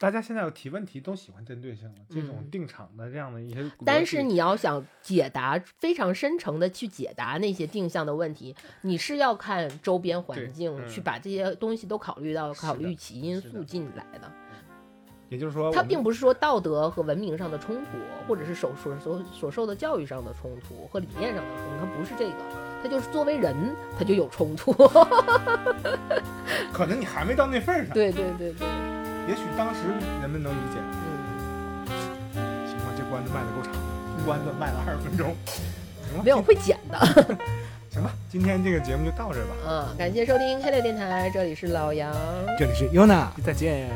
Speaker 1: 大家现在要提问题都喜欢针对性的这种
Speaker 2: 嗯
Speaker 1: 定场的这样的一些
Speaker 2: 但是你要想解答非常深层的去解答那些定向的问题，你是要看周边环境，
Speaker 1: 嗯
Speaker 2: 去把这些东西都考虑到、考虑起因素进来的。
Speaker 1: 也就是说，
Speaker 2: 它并不是说道德和文明上的冲突，或者是所所所所受的教育上的冲突和理念上的冲突，它不是这个，它就是作为人，它就有冲突。[LAUGHS]
Speaker 1: 可能你还没到那份儿上，
Speaker 2: 对对对对，
Speaker 1: 也许当时人们能理解。
Speaker 2: 嗯，
Speaker 1: 行吧，这关子卖的够长，关子卖了二十分钟，行吧，
Speaker 2: 没有会剪的。[LAUGHS]
Speaker 1: 行吧，今天这个节目就到这儿吧，
Speaker 2: 嗯，感谢收听黑料电台，这里是老杨。
Speaker 1: 这里是 Yuna，再见。